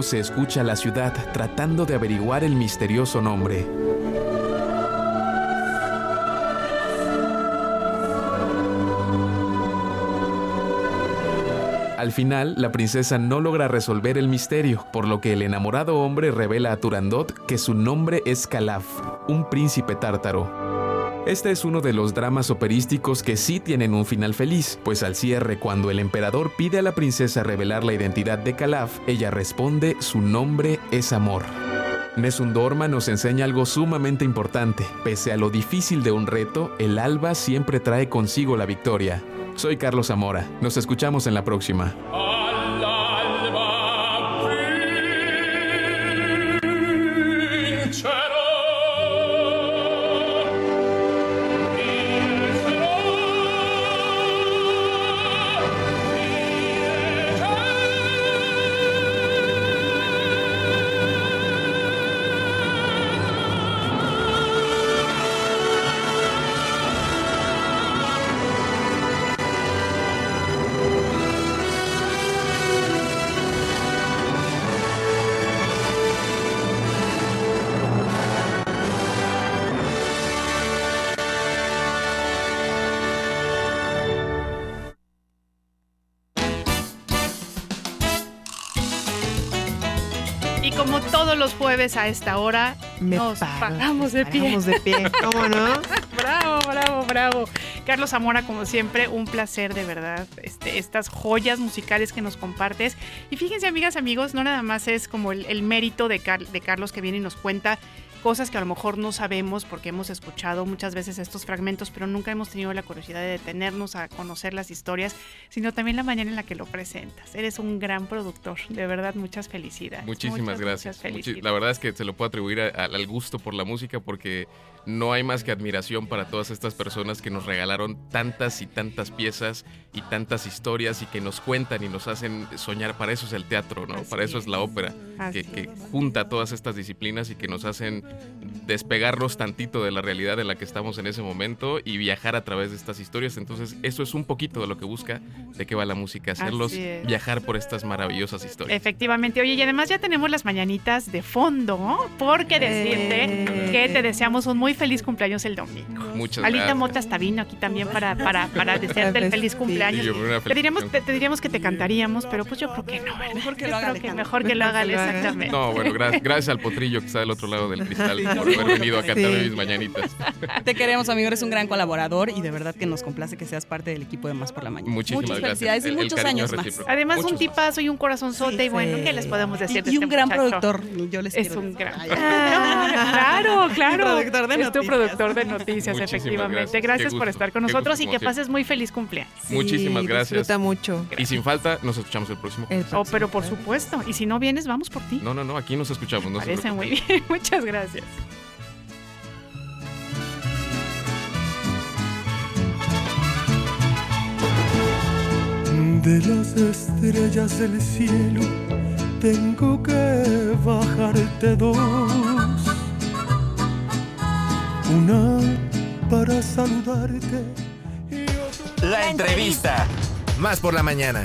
Se escucha la ciudad tratando de averiguar el misterioso nombre. Al final, la princesa no logra resolver el misterio, por lo que el enamorado hombre revela a Turandot que su nombre es Calaf, un príncipe tártaro. Este es uno de los dramas operísticos que sí tienen un final feliz, pues al cierre, cuando el emperador pide a la princesa revelar la identidad de Calaf, ella responde su nombre es amor. Nessun Dorma nos enseña algo sumamente importante. Pese a lo difícil de un reto, el alba siempre trae consigo la victoria. Soy Carlos Zamora. Nos escuchamos en la próxima. Jueves a esta hora, Me nos paro, paramos de pie. de pie, ¿cómo no? bravo, bravo, bravo. Carlos Zamora, como siempre, un placer de verdad. Este, estas joyas musicales que nos compartes. Y fíjense, amigas, amigos, no nada más es como el, el mérito de, Car- de Carlos que viene y nos cuenta cosas que a lo mejor no sabemos porque hemos escuchado muchas veces estos fragmentos, pero nunca hemos tenido la curiosidad de detenernos a conocer las historias, sino también la manera en la que lo presentas. Eres un gran productor, de verdad, muchas felicidades. Muchísimas Muchas, gracias. muchas felicidades. la verdad es que se lo puedo atribuir a- a- al gusto por la música porque no hay más que admiración para todas estas personas que nos regalaron tantas y tantas piezas y tantas historias y que nos cuentan y nos hacen soñar. Para eso es el teatro, ¿no? Así para eso es la ópera, que, que junta todas estas disciplinas y que nos hacen despegarnos tantito de la realidad en la que estamos en ese momento y viajar a través de estas historias. Entonces, eso es un poquito de lo que busca de qué va la música, hacerlos viajar por estas maravillosas historias. Efectivamente, oye, y además ya tenemos las mañanitas de fondo, porque decirte que te deseamos un muy feliz cumpleaños el domingo. Muchas Alita gracias. Mota hasta vino aquí también para, para, para desearte el feliz cumpleaños. Y Te diríamos, te, te diríamos que te cantaríamos, pero pues yo creo que no, ¿verdad? Mejor que lo haga Mejor que lo haga, exactamente. No, bueno, gra- gracias al potrillo que está del otro lado del cristal Sí. por haber venido a cantarme Sí. mis mañanitas. Te queremos, amigo. Eres un gran colaborador y de verdad que nos complace que seas parte del equipo de Más por la Mañana. Muchísimas Muchas gracias. felicidades y El- el muchos años más. recíproco. Además, un tipazo y un corazonzote, y bueno, ¿qué les podemos decir Y, de y este un gran muchacho? productor. Yo les Es quiero un gran. Ay, claro, claro. productor de es tu noticias. productor de noticias, Muchísimas efectivamente. gracias. Gracias, por estar con nosotros gusto, y que siempre. pases muy feliz cumpleaños. Muchísimas gracias. Disfruta mucho. Y sin falta, nos escuchamos el próximo. jueves. Oh, pero por supuesto. Y si no vienes, vamos por ti. No, no, no, aquí nos escuchamos. No se Parece muy bien. Muchas gracias. De las estrellas del cielo tengo que bajarte dos. Una para saludarte. La entrevista. Más por la mañana.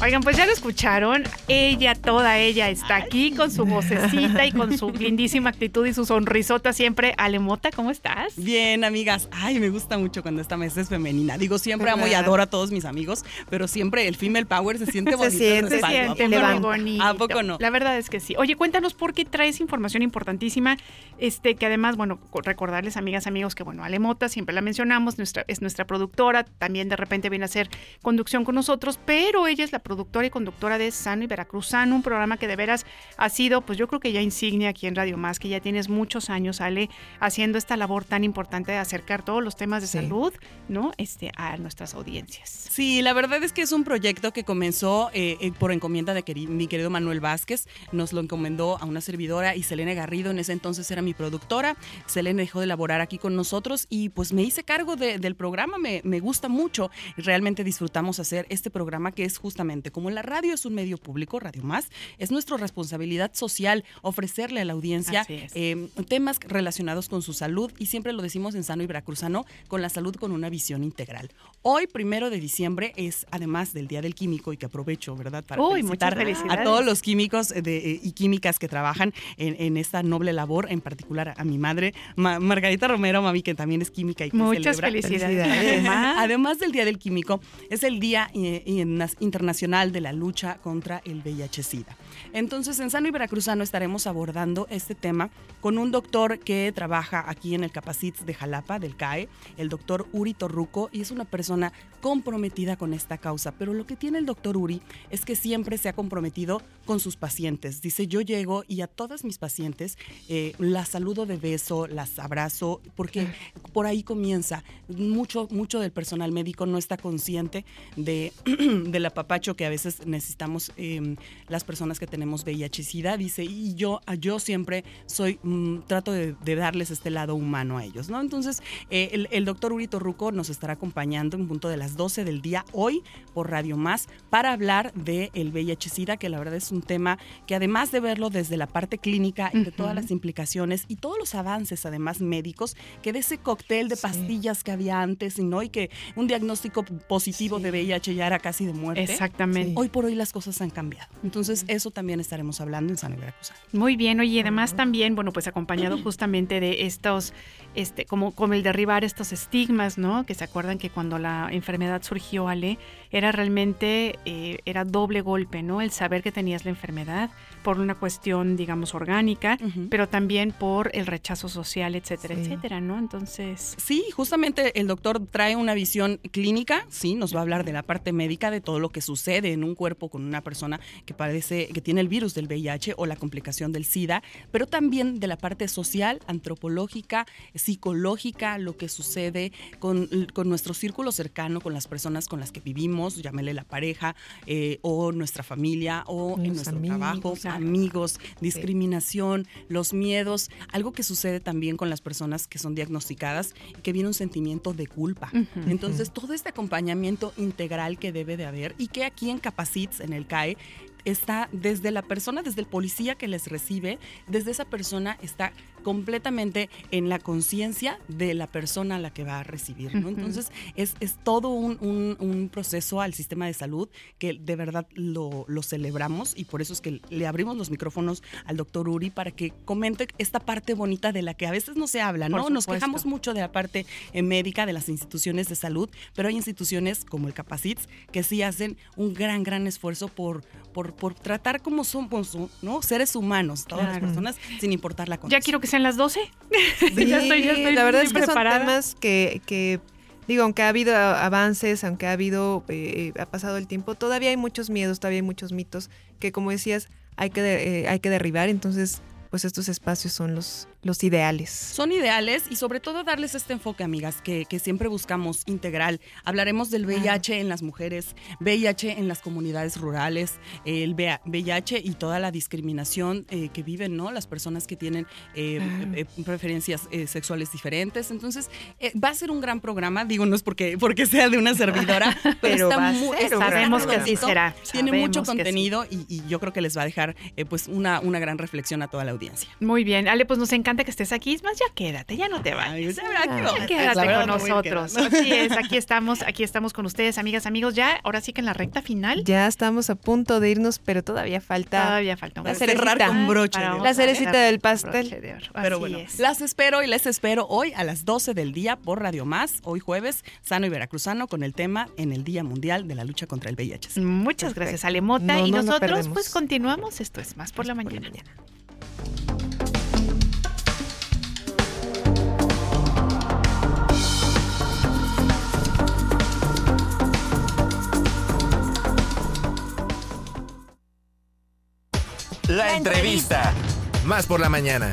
Oigan, pues ya lo escucharon. Ella, toda ella, está aquí con su vocecita y con su lindísima actitud y su sonrisota siempre. Alemota, ¿cómo estás? Bien, amigas. Ay, me gusta mucho cuando esta mesa es femenina. Digo, siempre amo y adoro a todos mis amigos, pero siempre el female power se siente Se bonito. siente, se siente ¿A muy poco no? bonito. ¿A poco no? La verdad es que sí. Oye, cuéntanos por qué traes información importantísima, este, que además, bueno, co- recordarles, amigas, amigos, que bueno, Alemota, siempre la mencionamos, nuestra, es nuestra productora, también de repente viene a hacer conducción con nosotros, pero ella es la productora y conductora de Sano y Veracruzano, un programa que de veras ha sido, pues yo creo que ya insignia aquí en Radio Más, que ya tienes muchos años, Ale, haciendo esta labor tan importante de acercar todos los temas de salud, ¿no? Este, a nuestras audiencias. Sí, la verdad es que es un proyecto que comenzó eh, eh, por encomienda de mi querido Manuel Vázquez. Nos lo encomendó a una servidora y Selene Garrido en ese entonces era mi productora. Selene dejó de elaborar aquí con nosotros y pues me hice cargo de- del programa. Me, me gusta mucho realmente disfrutamos hacer este programa que es justamente como la radio es un medio público, Radio Más, es nuestra responsabilidad social ofrecerle a la audiencia eh, temas relacionados con su salud y siempre lo decimos en Sano y Veracruzano, con la salud con una visión integral. Hoy, primero de diciembre, es además del Día del Químico y que aprovecho, ¿verdad? Para Uy, felicitar a todos los químicos de, eh, y químicas que trabajan en, en esta noble labor, en particular a mi madre, Ma- Margarita Romero, mami, que también es química y que Muchas celebra. felicidades. Además. Además del Día del Químico, es el Día eh, Interna- Internacional de la Lucha contra el VIH-Sida. Entonces, en Sano y Veracruzano estaremos abordando este tema con un doctor que trabaja aquí en el Capacits de Jalapa, del CAE, el doctor Uri Torruco, y es una persona comprometida con esta causa. Pero lo que tiene el doctor Uri es que siempre se ha comprometido con sus pacientes. Dice, yo llego y a todas mis pacientes eh, las saludo de beso, las abrazo, porque por ahí comienza. Mucho, mucho del personal médico no está consciente de, del apapacho que a veces necesitamos eh, las personas que tenemos VIH-Sida. Dice, y yo, yo siempre soy, mm, trato de, de darles este lado humano a ellos, ¿no? Entonces, eh, el, el doctor Uri Torruco nos estará acompañando en punto de las 12 del día hoy por Radio Más para hablar del el VIH-Sida, que la verdad es un tema que además de verlo desde la parte clínica y de todas las implicaciones y todos los avances además médicos, que de ese cóctel de pastillas que había antes y no y que un diagnóstico positivo de VIH ya era casi de muerte. Exactamente. Hoy por hoy las cosas han cambiado. Entonces, eso también estaremos hablando en San Veracruz. Muy bien, oye, y además también, bueno, pues acompañado justamente de estos, este, como, como el derribar estos estigmas, ¿no? Que se acuerdan que cuando la enfermedad surgió, Ale, era realmente, eh, era doble golpe, ¿no? El saber que tenías la enfermedad por una cuestión, digamos, orgánica, pero también por el rechazo social, etcétera, etcétera, ¿no? Entonces... Sí, justamente el doctor trae una visión clínica, sí, nos va a hablar de la parte médica, de todo lo que sucede en un cuerpo con una persona que padece, que tiene el virus del VIH o la complicación del SIDA, pero también de la parte social, antropológica, psicológica, lo que sucede con, con nuestro círculo cercano, con las personas con las que vivimos, llámele la pareja eh, o nuestra familia o en nuestro amigos, trabajo, claro. Amigos, discriminación, los miedos, algo que sucede también con las personas que son diagnosticadas y que viene un sentimiento de culpa. Entonces, todo este acompañamiento integral que debe de haber y que aquí en Capacits, en el CAE, está desde la persona, desde el policía que les recibe, desde esa persona está completamente en la conciencia de la persona a la que va a recibir. ¿no? Entonces, es, es todo un, un- un proceso al sistema de salud que de verdad lo, lo celebramos y por eso es que le abrimos los micrófonos al doctor Uri para que comente esta parte bonita de la que a veces no se habla, ¿no? Nos quejamos mucho de la parte eh, médica de las instituciones de salud, pero hay instituciones como el Capacits que sí hacen un gran, gran esfuerzo por, por, por tratar como somos, ¿no? Seres humanos, todas las personas, sin importar la condición. Ya quiero que sean las 12. Sí, ya estoy, ya estoy la verdad es que preparada. son temas que, que, digo, aunque ha habido avances, aunque ha habido, eh, ha pasado el tiempo, todavía hay muchos miedos, todavía hay muchos mitos que, como decías, hay que, eh, hay que derribar. Entonces, pues estos espacios son los, los ideales. Son ideales y sobre todo darles este enfoque, amigas, que, que siempre buscamos integral. Hablaremos del VIH en las mujeres, VIH en las comunidades rurales, el VIH y toda la discriminación eh, que viven ¿no? las personas que tienen eh, eh, preferencias eh, sexuales diferentes. Entonces, eh, va a ser un gran programa. Digo, no es porque, porque sea de una servidora, pero, Pero está va a muy, ser gran Sabemos que así completito, será. Tiene Sabemos mucho sí. contenido y, y yo creo que les va a dejar eh, pues una, una gran reflexión a toda la audiencia. Muy bien, Ale, pues nos encanta que estés aquí. Es más, ya quédate, ya no te vayas. ya quédate verdad con nosotros. Así es, aquí estamos, aquí estamos con ustedes, amigas, amigos. Ya, ahora sí que en la recta final. Ya estamos a punto de irnos, pero todavía falta. Todavía falta un. Cerrar con broche de oro. La cerecita del pastel. Pero bueno, es. las espero y les espero hoy a las 12 del día por Radio Más, hoy jueves, sano y veracruzano, con el tema en el Día Mundial de la Lucha contra el VIH. Muchas gracias, Ale Mota. No, y no, no nosotros, pues continuamos. Esto es más por la mañana. La entrevista. Más por la mañana.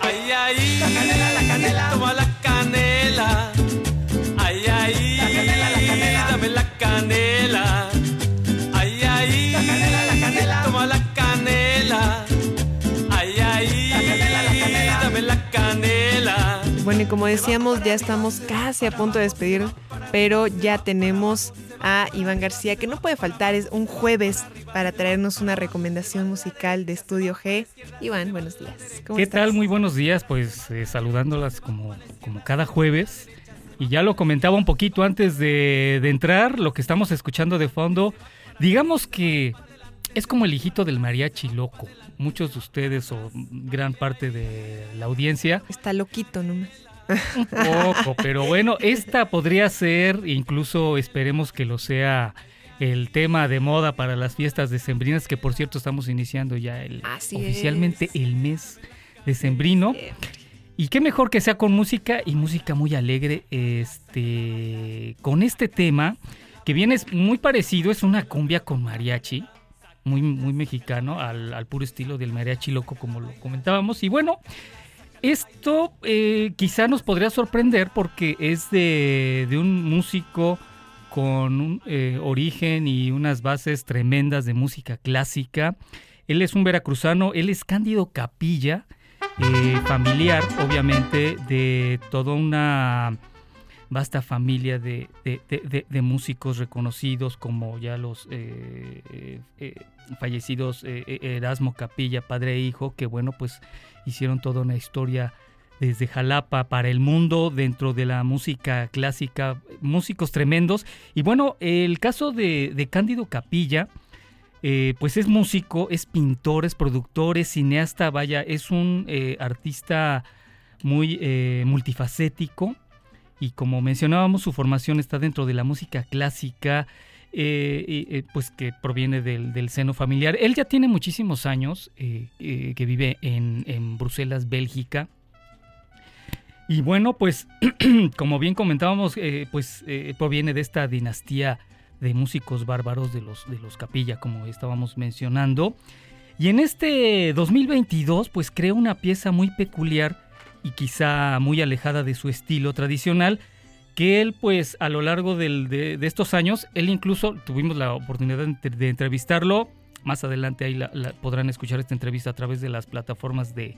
Ay, ay, la canela, la canela, toma la canela. Canela. Ay, ay, la canela, la canela, toma la canela. Ay, ay, la canela, la canela, dame la canela. Bueno, y como decíamos, ya estamos casi a punto de despedir, pero ya tenemos a Iván García, que no puede faltar, es un jueves para traernos una recomendación musical de Estudio G. Iván, buenos días. ¿Cómo ¿Qué estás? tal? Muy buenos días, pues eh, saludándolas como, como cada jueves. Y ya lo comentaba un poquito antes de, de entrar, lo que estamos escuchando de fondo, digamos que es como el hijito del mariachi loco. Muchos de ustedes o gran parte de la audiencia Está loquito nomás. un poco, pero bueno, esta podría ser, incluso esperemos que lo sea, el tema de moda para las fiestas decembrinas, que por cierto estamos iniciando ya el, Así oficialmente el mes decembrino. Y qué mejor que sea con música y música muy alegre, este, con este tema que viene muy parecido, es una cumbia con mariachi, muy, muy mexicano, al, al puro estilo del mariachi loco como lo comentábamos. Y bueno, esto eh, quizá nos podría sorprender porque es de, de un músico con un eh, origen y unas bases tremendas de música clásica. Él es un veracruzano, él es Cándido Capilla, eh, familiar obviamente de toda una vasta familia de, músicos reconocidos como ya los eh, eh, fallecidos Erasmo Capilla, padre e hijo, que bueno, pues hicieron toda una historia desde Jalapa para el mundo dentro de la música clásica, músicos tremendos. Y bueno, el caso de Cándido Capilla, eh, pues es músico, es pintor, es productor, es cineasta, vaya, es un eh, artista muy eh, multifacético y como mencionábamos, su formación está dentro de la música clásica, pues que proviene del, seno familiar. Él ya tiene muchísimos años que vive en, Bruselas, Bélgica. Y bueno, pues como bien comentábamos, pues proviene de esta dinastía de músicos bárbaros de los, de los Capilla, como estábamos mencionando. Y en este 2022, pues crea una pieza muy peculiar y quizá muy alejada de su estilo tradicional, que él pues a lo largo del- de, de estos años, él incluso tuvimos la oportunidad de, entrevistarlo, más adelante ahí la- podrán escuchar esta entrevista a través de las plataformas de,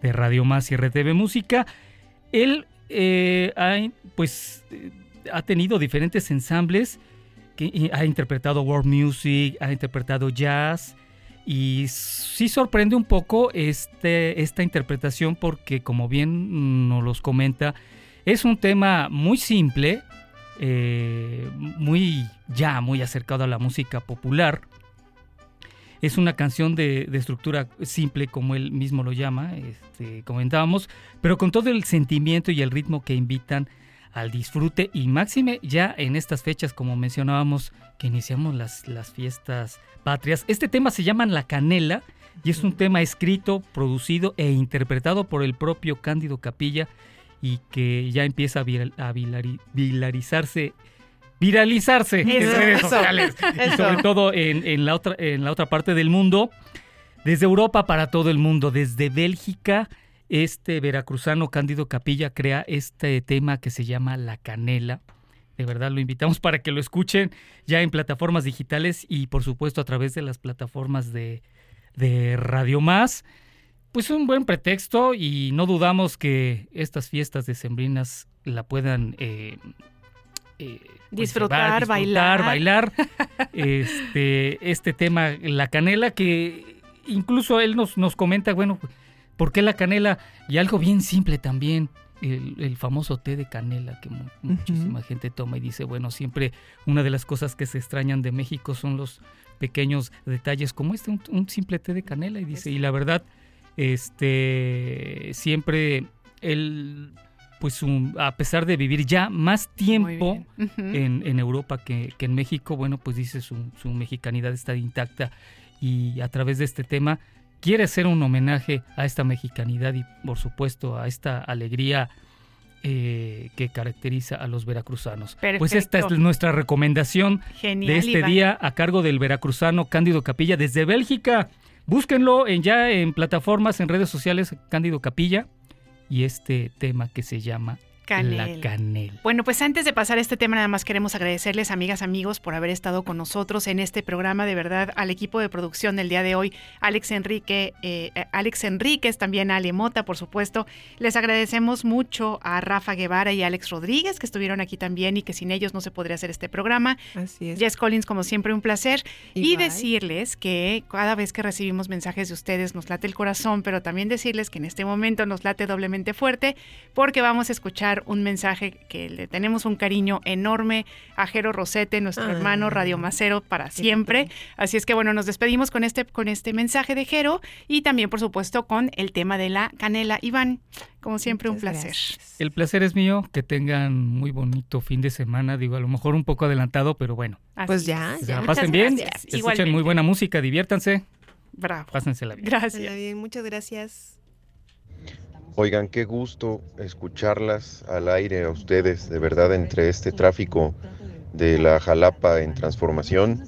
de Radio Más y RTV Música, él eh, pues, eh, ha tenido diferentes ensambles, ha interpretado world music, ha interpretado jazz, y sí sorprende un poco este, esta interpretación porque, como bien nos los comenta, es un tema muy simple, eh, muy ya muy acercado a la música popular. Es una canción de, de estructura simple, como él mismo lo llama, este, comentábamos, pero con todo el sentimiento y el ritmo que invitan al disfrute y máxime ya en estas fechas, como mencionábamos, que iniciamos las, las fiestas patrias. Este tema se llama La Canela y es un tema escrito, producido e interpretado por el propio Cándido Capilla y que ya empieza a, viral- a vilari- viralizarse en redes eso, sociales y sobre todo en, en la otra, en la otra parte del mundo, desde Europa para todo el mundo, desde Bélgica, este veracruzano Cándido Capilla crea este tema que se llama La Canela. De verdad lo invitamos para que lo escuchen ya en plataformas digitales y por supuesto a través de las plataformas de, de Radio Más. Pues un buen pretexto y no dudamos que estas fiestas decembrinas la puedan eh, eh, pues, Disfrutar, llevar, bailar. bailar. este, este tema, la canela, que incluso él nos, nos comenta, bueno, ¿por qué la canela? Y algo bien simple también, el, el famoso té de canela que mu- muchísima gente toma y dice, bueno, siempre una de las cosas que se extrañan de México son los pequeños detalles como este, un, un simple té de canela. Y dice, y la verdad, este, siempre él, pues un- a pesar de vivir ya más tiempo en, en Europa que, que en México, bueno, pues dice su, su mexicanidad está intacta y a través de este tema quiere hacer un homenaje a esta mexicanidad y por supuesto a esta alegría eh, que caracteriza a los veracruzanos. Pues esta es nuestra recomendación Genial, de este Iván. día a cargo del veracruzano Cándido Capilla desde Bélgica. Búsquenlo en, ya en plataformas, en redes sociales, Cándido Capilla y este tema que se llama Canela. La Canela. Bueno, pues antes de pasar a este tema, nada más queremos agradecerles, amigas, amigos, por haber estado con nosotros en este programa. De verdad, al equipo de producción del día de hoy, Alex Enrique, eh, Alex Enríquez, también a Ale Mota, por supuesto. Les agradecemos mucho a Rafa Guevara y a Alex Rodríguez, que estuvieron aquí también y que sin ellos no se podría hacer este programa. Así es. Jess Collins, como siempre, un placer. Y decirles que cada vez que recibimos mensajes de ustedes nos late el corazón, pero también decirles que en este momento nos late doblemente fuerte porque vamos a escuchar un mensaje que le tenemos un cariño enorme a Jero Rosete, nuestro Ay. hermano Radio Macero para siempre. Así es que bueno, nos despedimos con este, con este mensaje de Jero y también, por supuesto, con el tema de la canela. Iván, como siempre, un placer. El placer es mío, que tengan muy bonito fin de semana, digo, a lo mejor un poco adelantado, pero bueno. Pues ya, se ya. la pasen bien, gracias. escuchen Igualmente. muy buena música, diviértanse. Bravo. Pásensela bien. Pásala bien, Muchas gracias. Oigan, qué gusto escucharlas al aire a ustedes, de verdad, entre este tráfico de la Jalapa en transformación.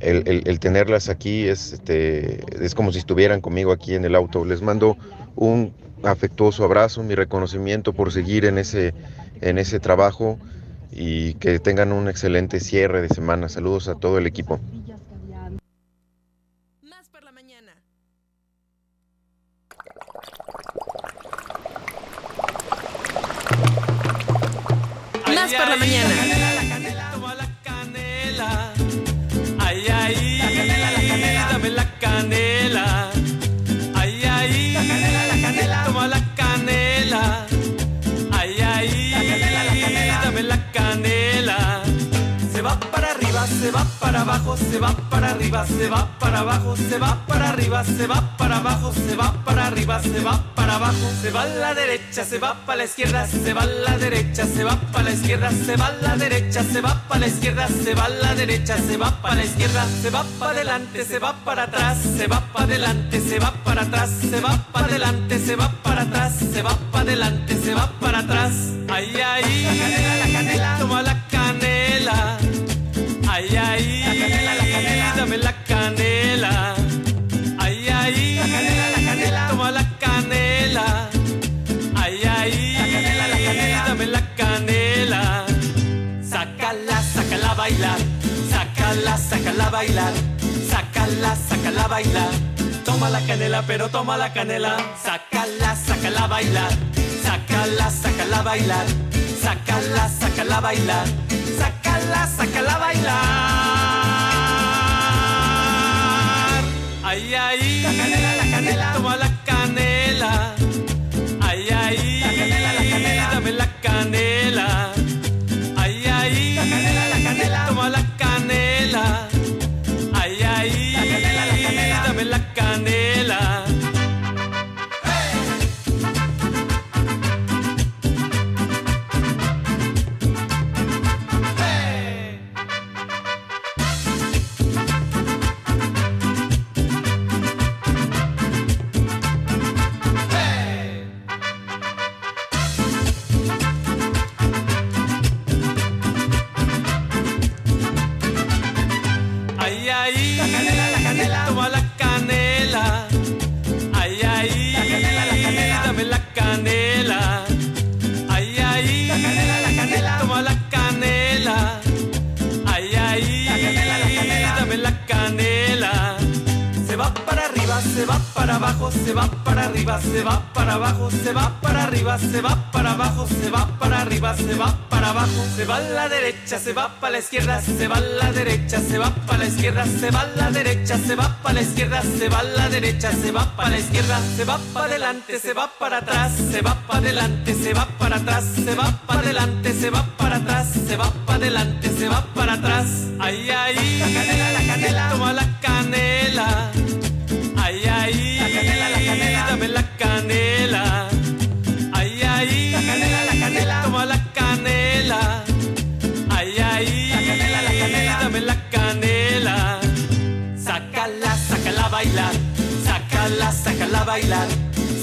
El, el- tenerlas aquí es, este, es como si estuvieran conmigo aquí en el auto. Les mando un afectuoso abrazo, mi reconocimiento por seguir en ese, en ese trabajo y que tengan un excelente cierre de semana. Saludos a todo el equipo. Mañana. Se va para abajo, se va para arriba, se va para abajo, se va para arriba, se va para abajo, se va para arriba, se va para abajo, se va a la derecha, se va para la izquierda, se va a la derecha, se va para la izquierda, se va a la derecha, se va para la izquierda, se va a la derecha, se va para la izquierda, se va para adelante, se va para atrás, se va para adelante, se va para atrás, se va para adelante, se va para atrás, se va para adelante, se va para atrás. Ay, Sácala, a bailar. Sácala, sácala a bailar. Toma la canela, pero toma la canela. Sácala, sácala a bailar. Sácala, sácala a bailar. Sácala, sácala a bailar. Sácala, sácala a bailar. Ay, ay, para abajo, se va para arriba, se va para abajo, se va para arriba, se va para abajo, se va para arriba, se va para abajo, se va a la derecha, se va para la izquierda, se va a la derecha, se va para la izquierda, se va a la derecha, se va para la izquierda, se va a la derecha, se va para la izquierda, se va para adelante, se va para atrás, se va para adelante, se va para atrás, se va para adelante, se va para atrás, se va para adelante, se va para atrás. Ay, ay, la canela, la canela, toma la canela. Ay, ay, bailar. Sácala, sácala a bailar.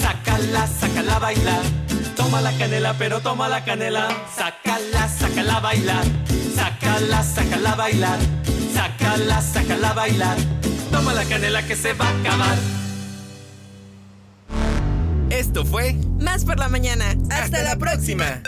Sácala, sácala a bailar. Toma la canela, pero toma la canela. Sácala, sácala a bailar. Sácala, sácala a bailar. Sácala, sácala a bailar. Toma la canela que se va a acabar. Esto fue Más por la mañana. Hasta la próxima.